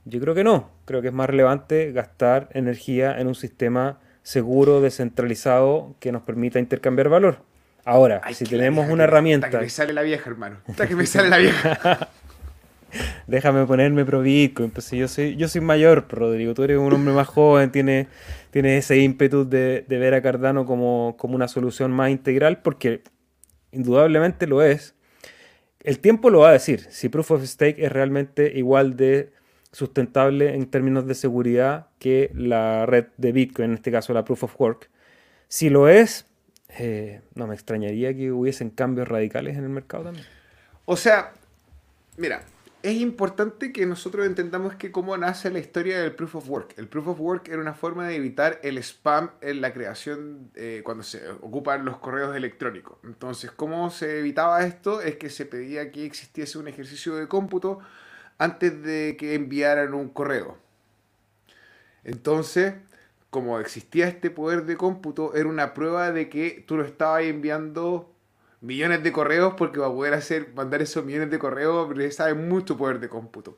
Yo creo que no. Creo que es más relevante gastar energía en un sistema seguro, descentralizado, que nos permita intercambiar valor. Ahora, si tenemos una herramienta. Hasta que me sale la vieja, hermano. Hasta que me sale la vieja. [LAUGHS] Déjame ponerme pro Bitcoin. Pues yo soy, yo soy mayor, Rodrigo. Tú eres un hombre más joven, tienes, tiene ese ímpetu de, ver a Cardano como, como una solución más integral, porque indudablemente lo es. El tiempo lo va a decir. Si Proof of Stake es realmente igual de sustentable en términos de seguridad que la red de Bitcoin, en este caso la Proof of Work. Si lo es, eh, no me extrañaría que hubiesen cambios radicales en el mercado también. O sea, mira, es importante que nosotros entendamos que cómo nace la historia del Proof of Work. El Proof of Work era una forma de evitar el spam en la creación eh, cuando se ocupan los correos electrónicos. Entonces, ¿cómo se evitaba esto? Es que se pedía que existiese un ejercicio de cómputo antes de que enviaran un correo. Entonces, como existía este poder de cómputo, era una prueba de que tú lo estabas enviando millones de correos porque para poder hacer, mandar esos millones de correos necesita mucho poder de cómputo.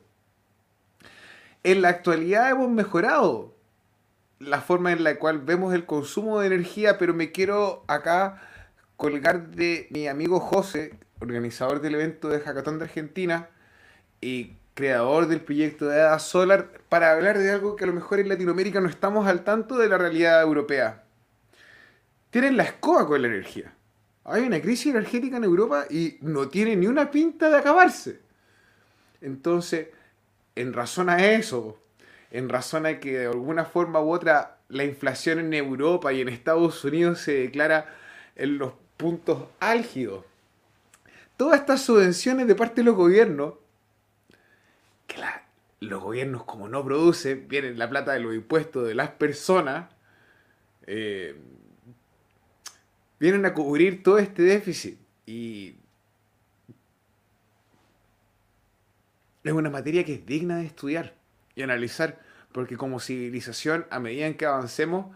En la actualidad hemos mejorado la forma en la cual vemos el consumo de energía, pero me quiero acá colgar de mi amigo José, organizador del evento de Hackathon de Argentina y creador del proyecto de Ada Solar, para hablar de algo que a lo mejor en Latinoamérica no estamos al tanto de la realidad europea. Tienen la escoba con la energía. Hay una crisis energética en Europa y no tiene ni una pinta de acabarse. Entonces, en razón a eso, en razón a que de alguna forma u otra la inflación en Europa y en Estados Unidos se declara en los puntos álgidos. Todas estas subvenciones de parte de los gobiernos, que los gobiernos como no producen, vienen la plata de los impuestos de las personas, eh, vienen a cubrir todo este déficit. Y es una materia que es digna de estudiar y analizar, porque como civilización, a medida en que avancemos,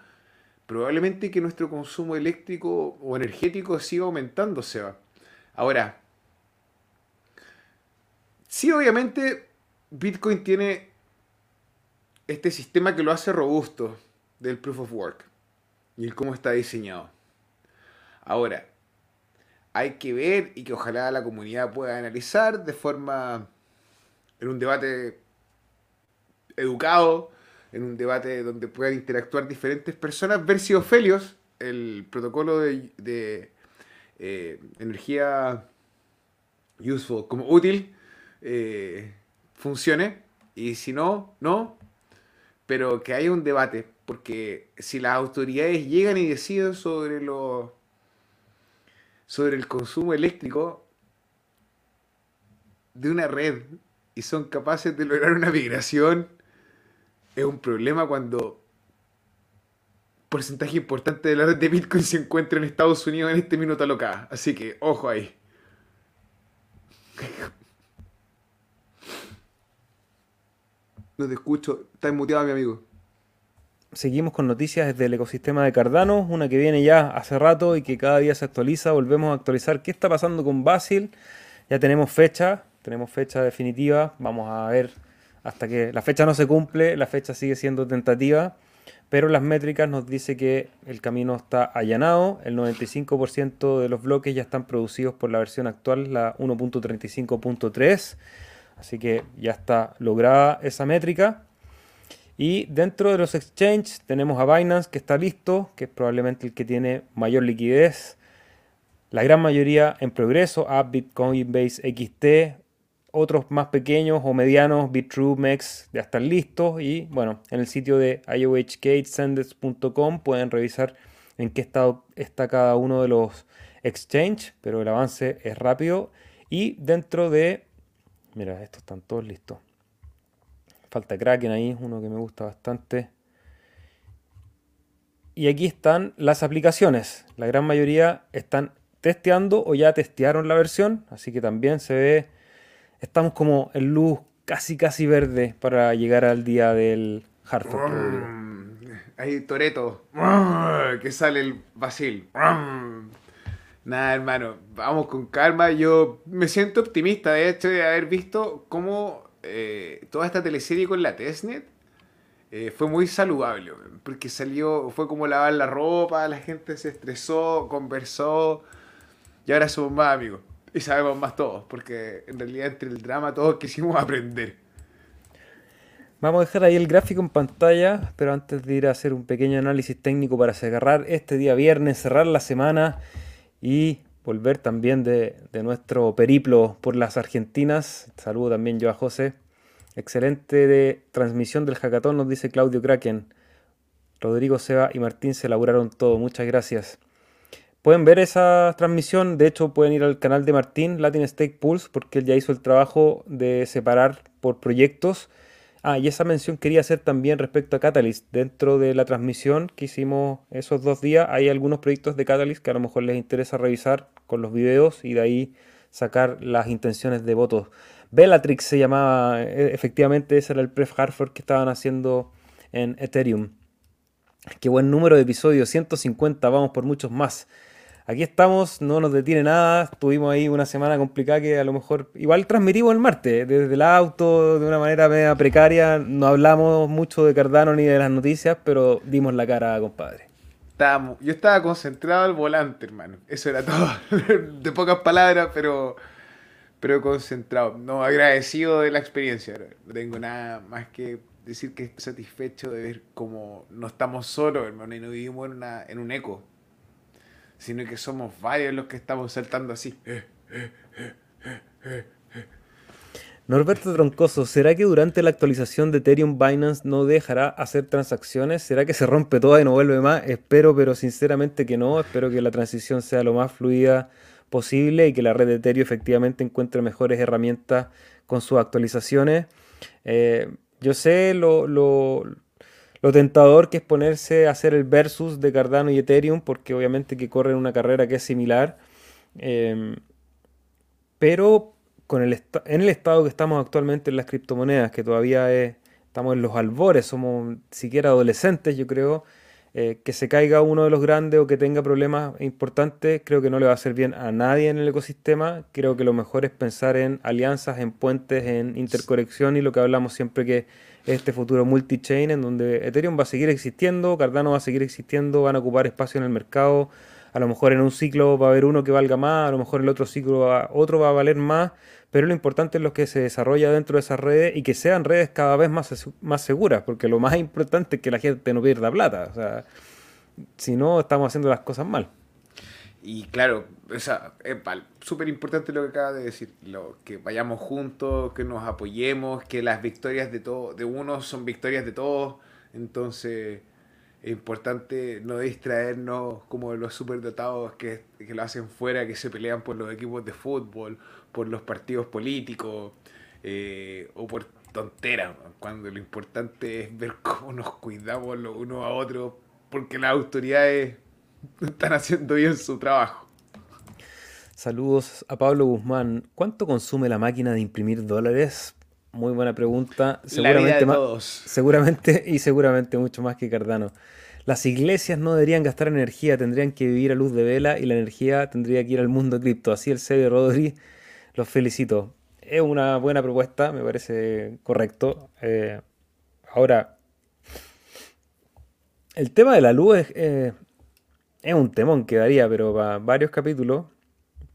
probablemente que nuestro consumo eléctrico o energético siga aumentando, va. Ahora, sí, obviamente, Bitcoin tiene este sistema que lo hace robusto del proof of work y el cómo está diseñado. Ahora, hay que ver y que ojalá la comunidad pueda analizar de forma, en un debate educado, en un debate donde puedan interactuar diferentes personas, ver si Ofelios, el protocolo de, eh, energía useful, como útil, eh, funcione. Y si no, no. Pero que haya un debate. Porque si las autoridades llegan y deciden sobre los sobre el consumo eléctrico de una red y son capaces de lograr una migración, es un problema cuando porcentaje importante de la red de Bitcoin se encuentra en Estados Unidos en este minuto local. Así que, ojo ahí. No te escucho, estás muteado mi amigo seguimos con noticias desde el ecosistema de Cardano, una que viene ya hace rato y que cada día se actualiza. Volvemos a actualizar qué está pasando con Basil. Ya tenemos fecha, tenemos fecha definitiva. Vamos a ver hasta que la fecha no se cumple, la fecha sigue siendo tentativa, pero las métricas nos dice que el camino está allanado. El 95% de los bloques ya están producidos por la versión actual, la 1.35.3. Así que ya está lograda esa métrica. Y dentro de los exchanges tenemos a Binance que está listo, que es probablemente el que tiene mayor liquidez. La gran mayoría en progreso, a Bitcoin Base XT, otros más pequeños o medianos, Bitrue, Mex, ya están listos. Y bueno, en el sitio de iohk pueden revisar en qué estado está cada uno de los exchanges, pero el avance es rápido. Y dentro de, mira, estos están todos listos. Falta Kraken ahí, uno que me gusta bastante. Y aquí están las aplicaciones. La gran mayoría están testeando o ya testearon la versión. Así que también se ve. Estamos como en luz casi casi verde para llegar al día del Hartford. ahí Toreto. Que sale el Basil. Nada, hermano. Vamos con calma. Yo me siento optimista, de hecho, de haber visto cómo eh, toda esta teleserie con la Testnet eh, fue muy saludable, porque salió, fue como lavar la ropa, la gente se estresó, conversó, y ahora somos más amigos. Y sabemos más todos, porque en realidad entre el drama todos [LAUGHS] quisimos aprender. Vamos a dejar ahí el gráfico en pantalla, pero antes de ir a hacer un pequeño análisis técnico para cerrar este día viernes, cerrar la semana y volver también de, nuestro periplo por las Argentinas. Saludo también yo a José. Excelente de transmisión del hackathon, nos dice Claudio Kraken. Rodrigo Seba y Martín se elaboraron todo. Muchas gracias. Pueden ver esa transmisión, de hecho pueden ir al canal de Martín, Latin Stake Pulse, porque él ya hizo el trabajo de separar por proyectos. Ah, y esa mención quería hacer también respecto a Catalyst. Dentro de la transmisión que hicimos esos dos días, hay algunos proyectos de Catalyst que a lo mejor les interesa revisar con los videos y de ahí sacar las intenciones de votos. Bellatrix se llamaba, e, efectivamente ese era el pref Hartford que estaban haciendo en Ethereum. Qué buen número de episodios, 150, vamos por muchos más. Aquí estamos, no nos detiene nada. Tuvimos ahí una semana complicada que a lo mejor. Igual transmitimos el martes, desde el auto, de una manera media precaria. No hablamos mucho de Cardano ni de las noticias, pero dimos la cara, compadre. Estábamos, yo estaba concentrado al volante, hermano. Eso era todo. [LAUGHS] de pocas palabras, pero, pero concentrado. No, agradecido de la experiencia. No tengo nada más que decir que satisfecho de ver cómo no estamos solos, hermano, y no vivimos en, una, en un eco sino que somos varios los que estamos saltando así. Norberto Troncoso, ¿será que durante la actualización de Ethereum Binance no dejará hacer transacciones? ¿Será que se rompe toda y no vuelve más? Espero, pero sinceramente que no. Espero que la transición sea lo más fluida posible y que la red de Ethereum efectivamente encuentre mejores herramientas con sus actualizaciones. Eh, yo sé lo, lo, lo tentador que es ponerse a hacer el versus de Cardano y Ethereum, porque obviamente que corren una carrera que es similar. Em, pero con el en el estado que estamos actualmente en las criptomonedas, que todavía estamos en los albores, somos siquiera adolescentes, yo creo, eh, que se caiga uno de los grandes o que tenga problemas importantes, creo que no le va a hacer bien a nadie en el ecosistema. Creo que lo mejor es pensar en alianzas, en puentes, en interconexión y lo que hablamos siempre que este futuro multi-chain en donde Ethereum va a seguir existiendo, Cardano va a seguir existiendo, van a ocupar espacio en el mercado. A lo mejor en un ciclo va a haber uno que valga más, a lo mejor en el otro ciclo otro va a valer más, pero lo importante es lo que se desarrolla dentro de esas redes y que sean redes cada vez más, más seguras, porque lo más importante es que la gente no pierda plata. O sea, si no, estamos haciendo las cosas mal. Y claro, es súper importante lo que acaba de decir, lo, que vayamos juntos, que nos apoyemos, que las victorias de todo, de uno son victorias de todos, entonces es importante no distraernos como los superdotados que, que lo hacen fuera, que se pelean por los equipos de fútbol, por los partidos políticos eh, o por tonteras, cuando lo importante es ver cómo nos cuidamos los unos a otros, porque las autoridades están haciendo bien su trabajo. Saludos a Pablo Guzmán. ¿Cuánto consume la máquina de imprimir dólares? Muy buena pregunta. Seguramente, más, seguramente [LAUGHS] y seguramente mucho más que Cardano. Las iglesias no deberían gastar energía, tendrían que vivir a luz de vela y la energía tendría que ir al mundo cripto. Así el CB Rodri, los felicito. Es una buena propuesta, me parece correcto. Eh, ahora, el tema de la luz es, eh, es un temón que daría, pero para varios capítulos,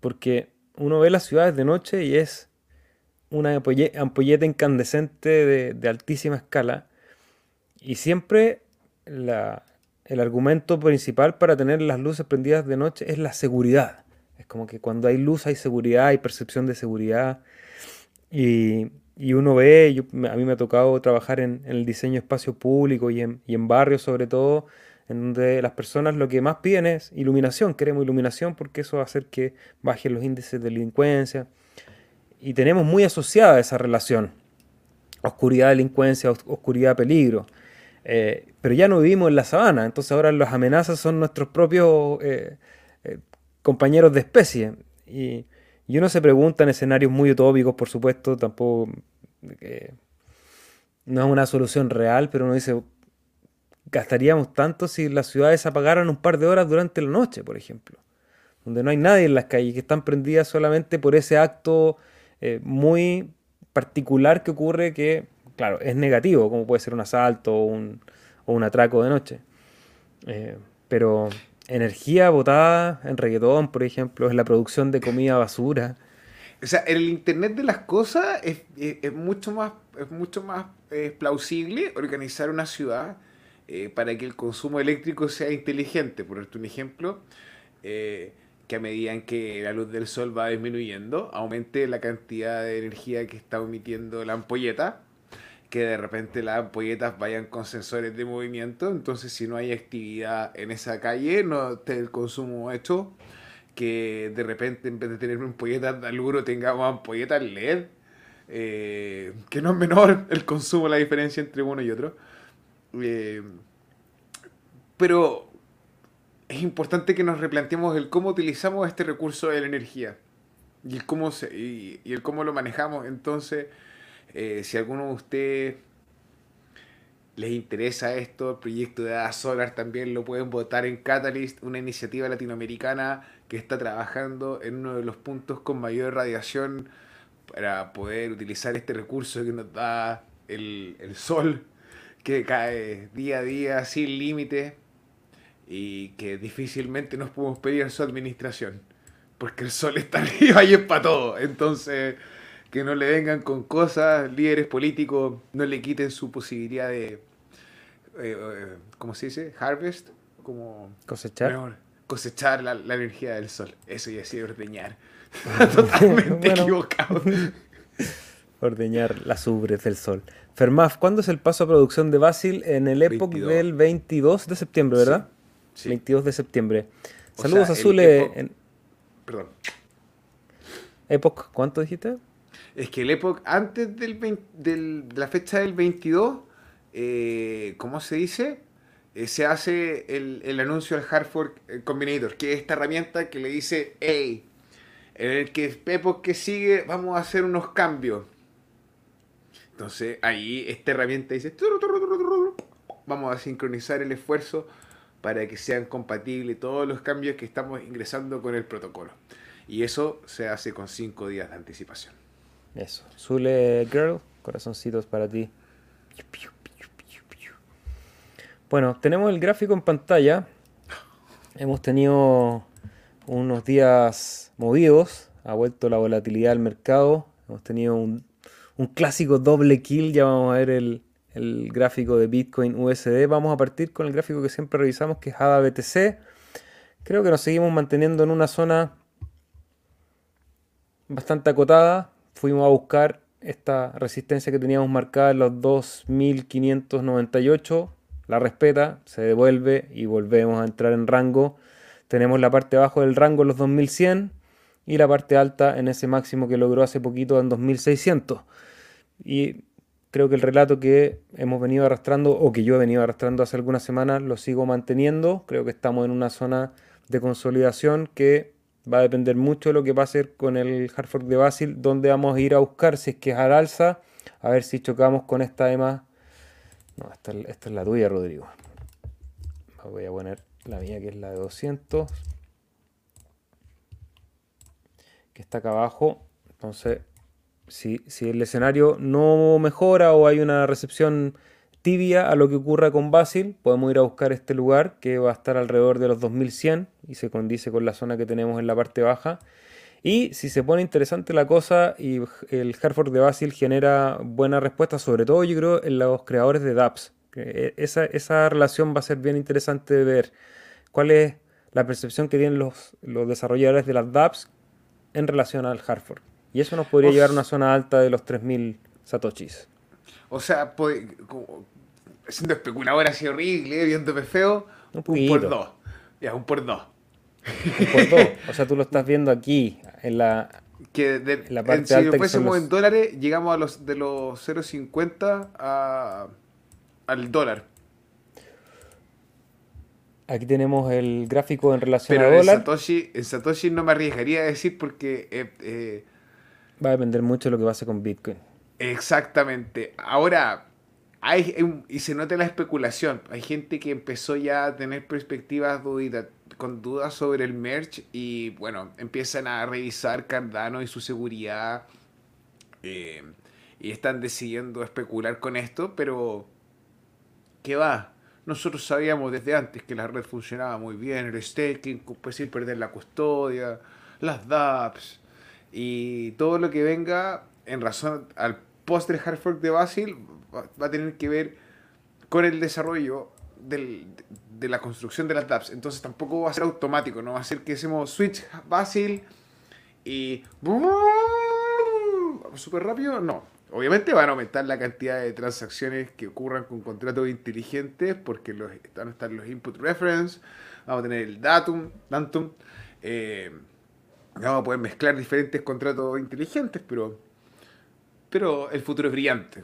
porque uno ve las ciudades de noche y es una ampolleta incandescente de, altísima escala, y siempre el argumento principal para tener las luces prendidas de noche es la seguridad. Es como que cuando hay luz hay seguridad, hay percepción de seguridad. Y, uno ve, a mí me ha tocado trabajar en, el diseño de espacio público y en, y en barrios sobre todo, en donde las personas lo que más piden es iluminación, queremos iluminación porque eso va a hacer que bajen los índices de delincuencia. Y tenemos muy asociada esa relación, oscuridad, delincuencia, oscuridad, peligro. Eh, pero ya no vivimos en la sabana, entonces ahora las amenazas son nuestros propios eh, eh, compañeros de especie. Y, y, uno se pregunta en escenarios muy utópicos, por supuesto, tampoco no es una solución real, pero uno dice, gastaríamos tanto si las ciudades apagaran un par de horas durante la noche, por ejemplo, donde no hay nadie en las calles, que están prendidas solamente por ese acto eh, muy particular que ocurre que, claro, es negativo, como puede ser un asalto o un, atraco de noche. Eh, pero energía botada en reggaetón, por ejemplo, en la producción de comida basura. O sea, el Internet de las cosas es, mucho más, es mucho más eh, plausible organizar una ciudad eh, para que el consumo eléctrico sea inteligente. Por ejemplo, eh, que a medida que la luz del sol va disminuyendo, aumente la cantidad de energía que está emitiendo la ampolleta. que de repente las ampolletas vayan con sensores de movimiento, entonces si no hay actividad en esa calle, no esté el consumo hecho, que de repente en vez de tener ampolletas de aluro tengamos ampolletas LED, eh, que no es menor el consumo, la diferencia entre uno y otro. Eh, pero es importante que nos replanteemos el cómo utilizamos este recurso de la energía y el cómo, se, y, el cómo lo manejamos. Entonces, eh, si alguno de ustedes les interesa esto, el proyecto de Ada Solar también lo pueden votar en Catalyst, una iniciativa latinoamericana que está trabajando en uno de los puntos con mayor radiación para poder utilizar este recurso que nos da el, el sol, que cae día a día sin límite y que difícilmente nos podemos pedir a su administración, porque el sol está [LAUGHS] arriba y es para todo. Entonces, que no le vengan con cosas, líderes políticos, no le quiten su posibilidad de, eh, eh, ¿cómo se dice? Harvest, como cosechar. cosechar la, la, energía del sol. Eso ya sí ordeñar. [LAUGHS] Totalmente equivocado. [LAUGHS] Ordeñar las ubres del sol. Fermaf, ¿cuándo es el paso a producción de Basil? En el época del 22 de septiembre, ¿verdad? Sí. 22 de septiembre. Saludos azules. Perdón. Epoch, ¿cuánto dijiste? Es que el Epoch, antes del, de la fecha del 22, eh, ¿cómo se dice? Eh, se hace el, el anuncio del Hardfork eh, Combinator, que es esta herramienta que le dice, hey, en el que Epoch que sigue vamos a hacer unos cambios. Entonces ahí esta herramienta dice, vamos a sincronizar el esfuerzo para que sean compatibles todos los cambios que estamos ingresando con el protocolo. Y eso se hace con cinco días de anticipación. Eso. Zule Girl, corazoncitos para ti. Bueno, tenemos el gráfico en pantalla. Hemos tenido unos días movidos. Ha vuelto la volatilidad al mercado. Hemos tenido un, un clásico doble kill. Ya vamos a ver el, gráfico de Bitcoin USD. Vamos a partir con el gráfico que siempre revisamos, que es ADA BTC. Creo que nos seguimos manteniendo en una zona bastante acotada fuimos a buscar esta resistencia que teníamos marcada en los 2598, la respeta, se devuelve y volvemos a entrar en rango. Tenemos la parte abajo del rango en los 2100 y la parte alta en ese máximo que logró hace poquito en 2600. Y creo que el relato que hemos venido arrastrando o que yo he venido arrastrando hace algunas semanas lo sigo manteniendo. Creo que estamos en una zona de consolidación que Va a depender mucho de lo que va a hacer con el hard fork de Basil, donde vamos a ir a buscar si es que es al alza, a ver si chocamos con esta EMA. No, esta, esta es la tuya, Rodrigo. Voy a poner la mía, que es la de 200. Que está acá abajo. Entonces, si, el escenario no mejora o hay una recepción tibia a lo que ocurra con Basil, podemos ir a buscar este lugar que va a estar alrededor de los 2100 y se condice con la zona que tenemos en la parte baja. Y si se pone interesante la cosa y el Hartford de Basil genera buena respuesta, sobre todo yo creo en los creadores de dApps. E, esa, relación va a ser bien interesante de ver cuál es la percepción que tienen los, los desarrolladores de las dApps en relación al Hartford. Y eso nos podría llevar a una zona alta de los 3000 satoshis. O sea, siendo especulador así horrible, viéndome feo, un, por dos. Ya, un por dos. Un por dos. O sea, tú lo estás viendo aquí, en la, que de, la parte si alta fuésemos en dólares, llegamos a los de los 0.50 al dólar. Aquí tenemos el gráfico en relación a dólar. En Satoshi, en Satoshi no me arriesgaría a decir porque... Eh, eh, va a depender mucho de lo que pase con Bitcoin. Exactamente. Ahora, hay, y se nota la especulación. Hay gente que empezó ya a tener perspectivas con dudas sobre el merch y bueno, empiezan a revisar Cardano y su seguridad eh, y están decidiendo especular con esto, pero ¿qué va? Nosotros sabíamos desde antes que la red funcionaba muy bien, el staking, pues sin perder la custodia, las dApps y todo lo que venga en razón al post del hard fork de Basil va a tener que ver con el desarrollo de la construcción de las dApps. Entonces tampoco va a ser automático, no va a ser que hacemos switch Basil y súper rápido, no. Obviamente van a aumentar la cantidad de transacciones que ocurran con contratos inteligentes porque los, van a estar los input reference, vamos a tener el datum, datum eh, vamos a poder mezclar diferentes contratos inteligentes, pero, pero el futuro es brillante.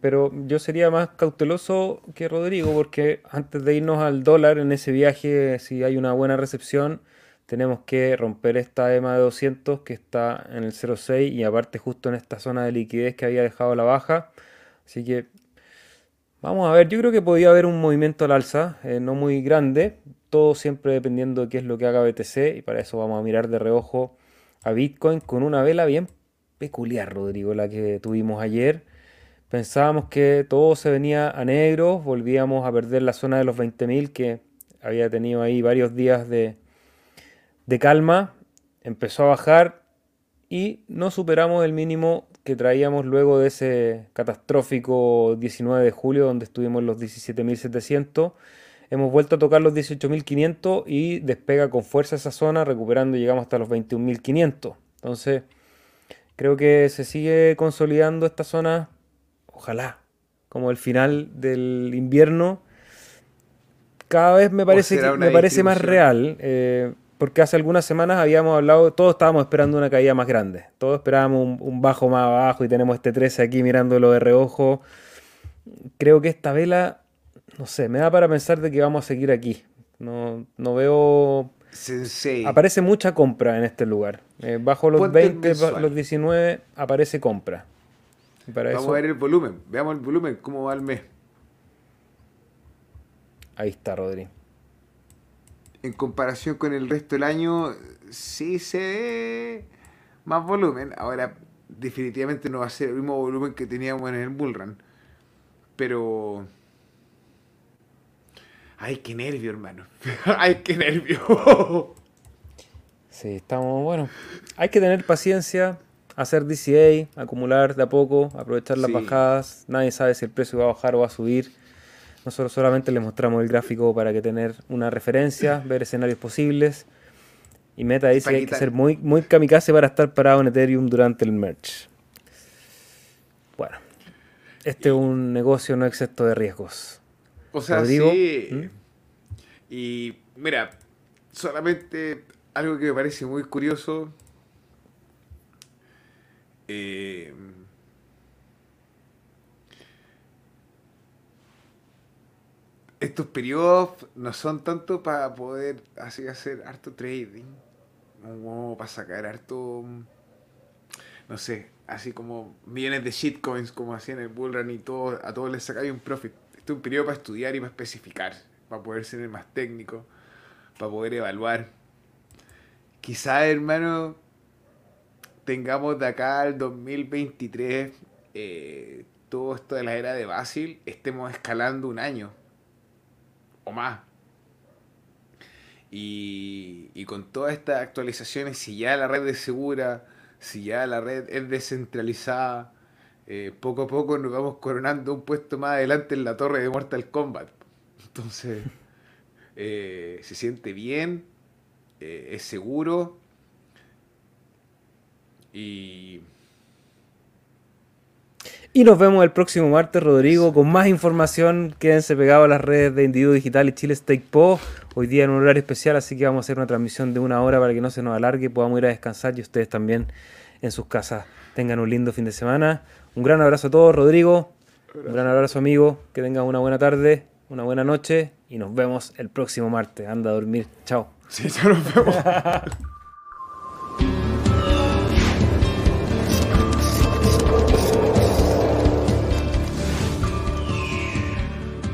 pero yo sería más cauteloso que Rodrigo porque antes de irnos al dólar en ese viaje, si hay una buena recepción, tenemos que romper esta EMA de 200 que está en el 0,6 y aparte justo en esta zona de liquidez que había dejado la baja. Así que vamos a ver, yo creo que podía haber un movimiento al alza, eh, no muy grande, todo siempre dependiendo de qué es lo que haga BTC y para eso vamos a mirar de reojo a Bitcoin con una vela bien peculiar, Rodrigo, la que tuvimos ayer. Pensábamos que todo se venía a negro, volvíamos a perder la zona de los 20.000 que había tenido ahí varios días de, de calma, empezó a bajar y no superamos el mínimo que traíamos luego de ese catastrófico 19 de julio donde estuvimos los 17.700. Hemos vuelto a tocar los 18.500 y despega con fuerza esa zona, recuperando y llegamos hasta los 21.500. Entonces, creo que se sigue consolidando esta zona, ojalá, como el final del invierno. Cada vez me parece, me parece más real. Eh, porque hace algunas semanas habíamos hablado, todos estábamos esperando una caída más grande, todos esperábamos un, bajo más abajo y tenemos este 13 aquí mirándolo de reojo. Creo que esta vela, no sé, me da para pensar de que vamos a seguir aquí. No, no veo... Aparece mucha compra en este lugar. Eh, bajo los 20, los 19, aparece compra. vamos a ver el volumen. Veamos el volumen, cómo va el mes. Ahí está, Rodri en comparación con el resto del año, sí se ve más volumen. Ahora, definitivamente no va a ser el mismo volumen que teníamos en el Bullrun. Pero. Ay, qué nervio, hermano. [LAUGHS] Ay, qué nervio. [LAUGHS] sí, estamos, bueno. Hay que tener paciencia, hacer DCA, acumular de a poco, aprovechar las bajadas. Nadie sabe si el precio va a bajar o va a subir. Nosotros solamente les mostramos el gráfico para que tener una referencia, [CLEARS THROAT] ver escenarios posibles. Y Meta dice que hay que ser muy, muy kamikaze para estar parado en Ethereum durante el merge. Bueno, este es un negocio no excepto de riesgos. O sea, sí. ¿Mm? Y mira, solamente algo que me parece muy curioso. Eh, estos periodos no son tanto para poder así hacer harto trading, como para sacar harto, no sé, así como millones de shitcoins como hacían el bullrun y todo, a todos les sacáis un profit. Es un periodo para estudiar y para especificar, para poder ser más técnico, para poder evaluar. Quizá, hermano, tengamos de acá al 2023 eh, todo esto de la era de Basil, estemos escalando un año más. Y, con todas estas actualizaciones, si ya la red es segura, si ya la red es descentralizada, eh, poco a poco nos vamos coronando un puesto más adelante en la torre de Mortal Kombat. Entonces, [LAUGHS] eh, se siente bien, eh, es seguro y y nos vemos el próximo martes, Rodrigo, con más información. Quédense pegados a las redes de Individuo Digital y Chile Stake Po. Hoy día en un horario especial, así que vamos a hacer una transmisión de una hora para que no se nos alargue, podamos ir a descansar y ustedes también en sus casas tengan un lindo fin de semana. Un gran abrazo a todos, Rodrigo. Un gran abrazo, amigo. Que tengan una buena tarde, una buena noche y nos vemos el próximo martes. Anda a dormir. Chao. Sí, ya nos vemos. [LAUGHS]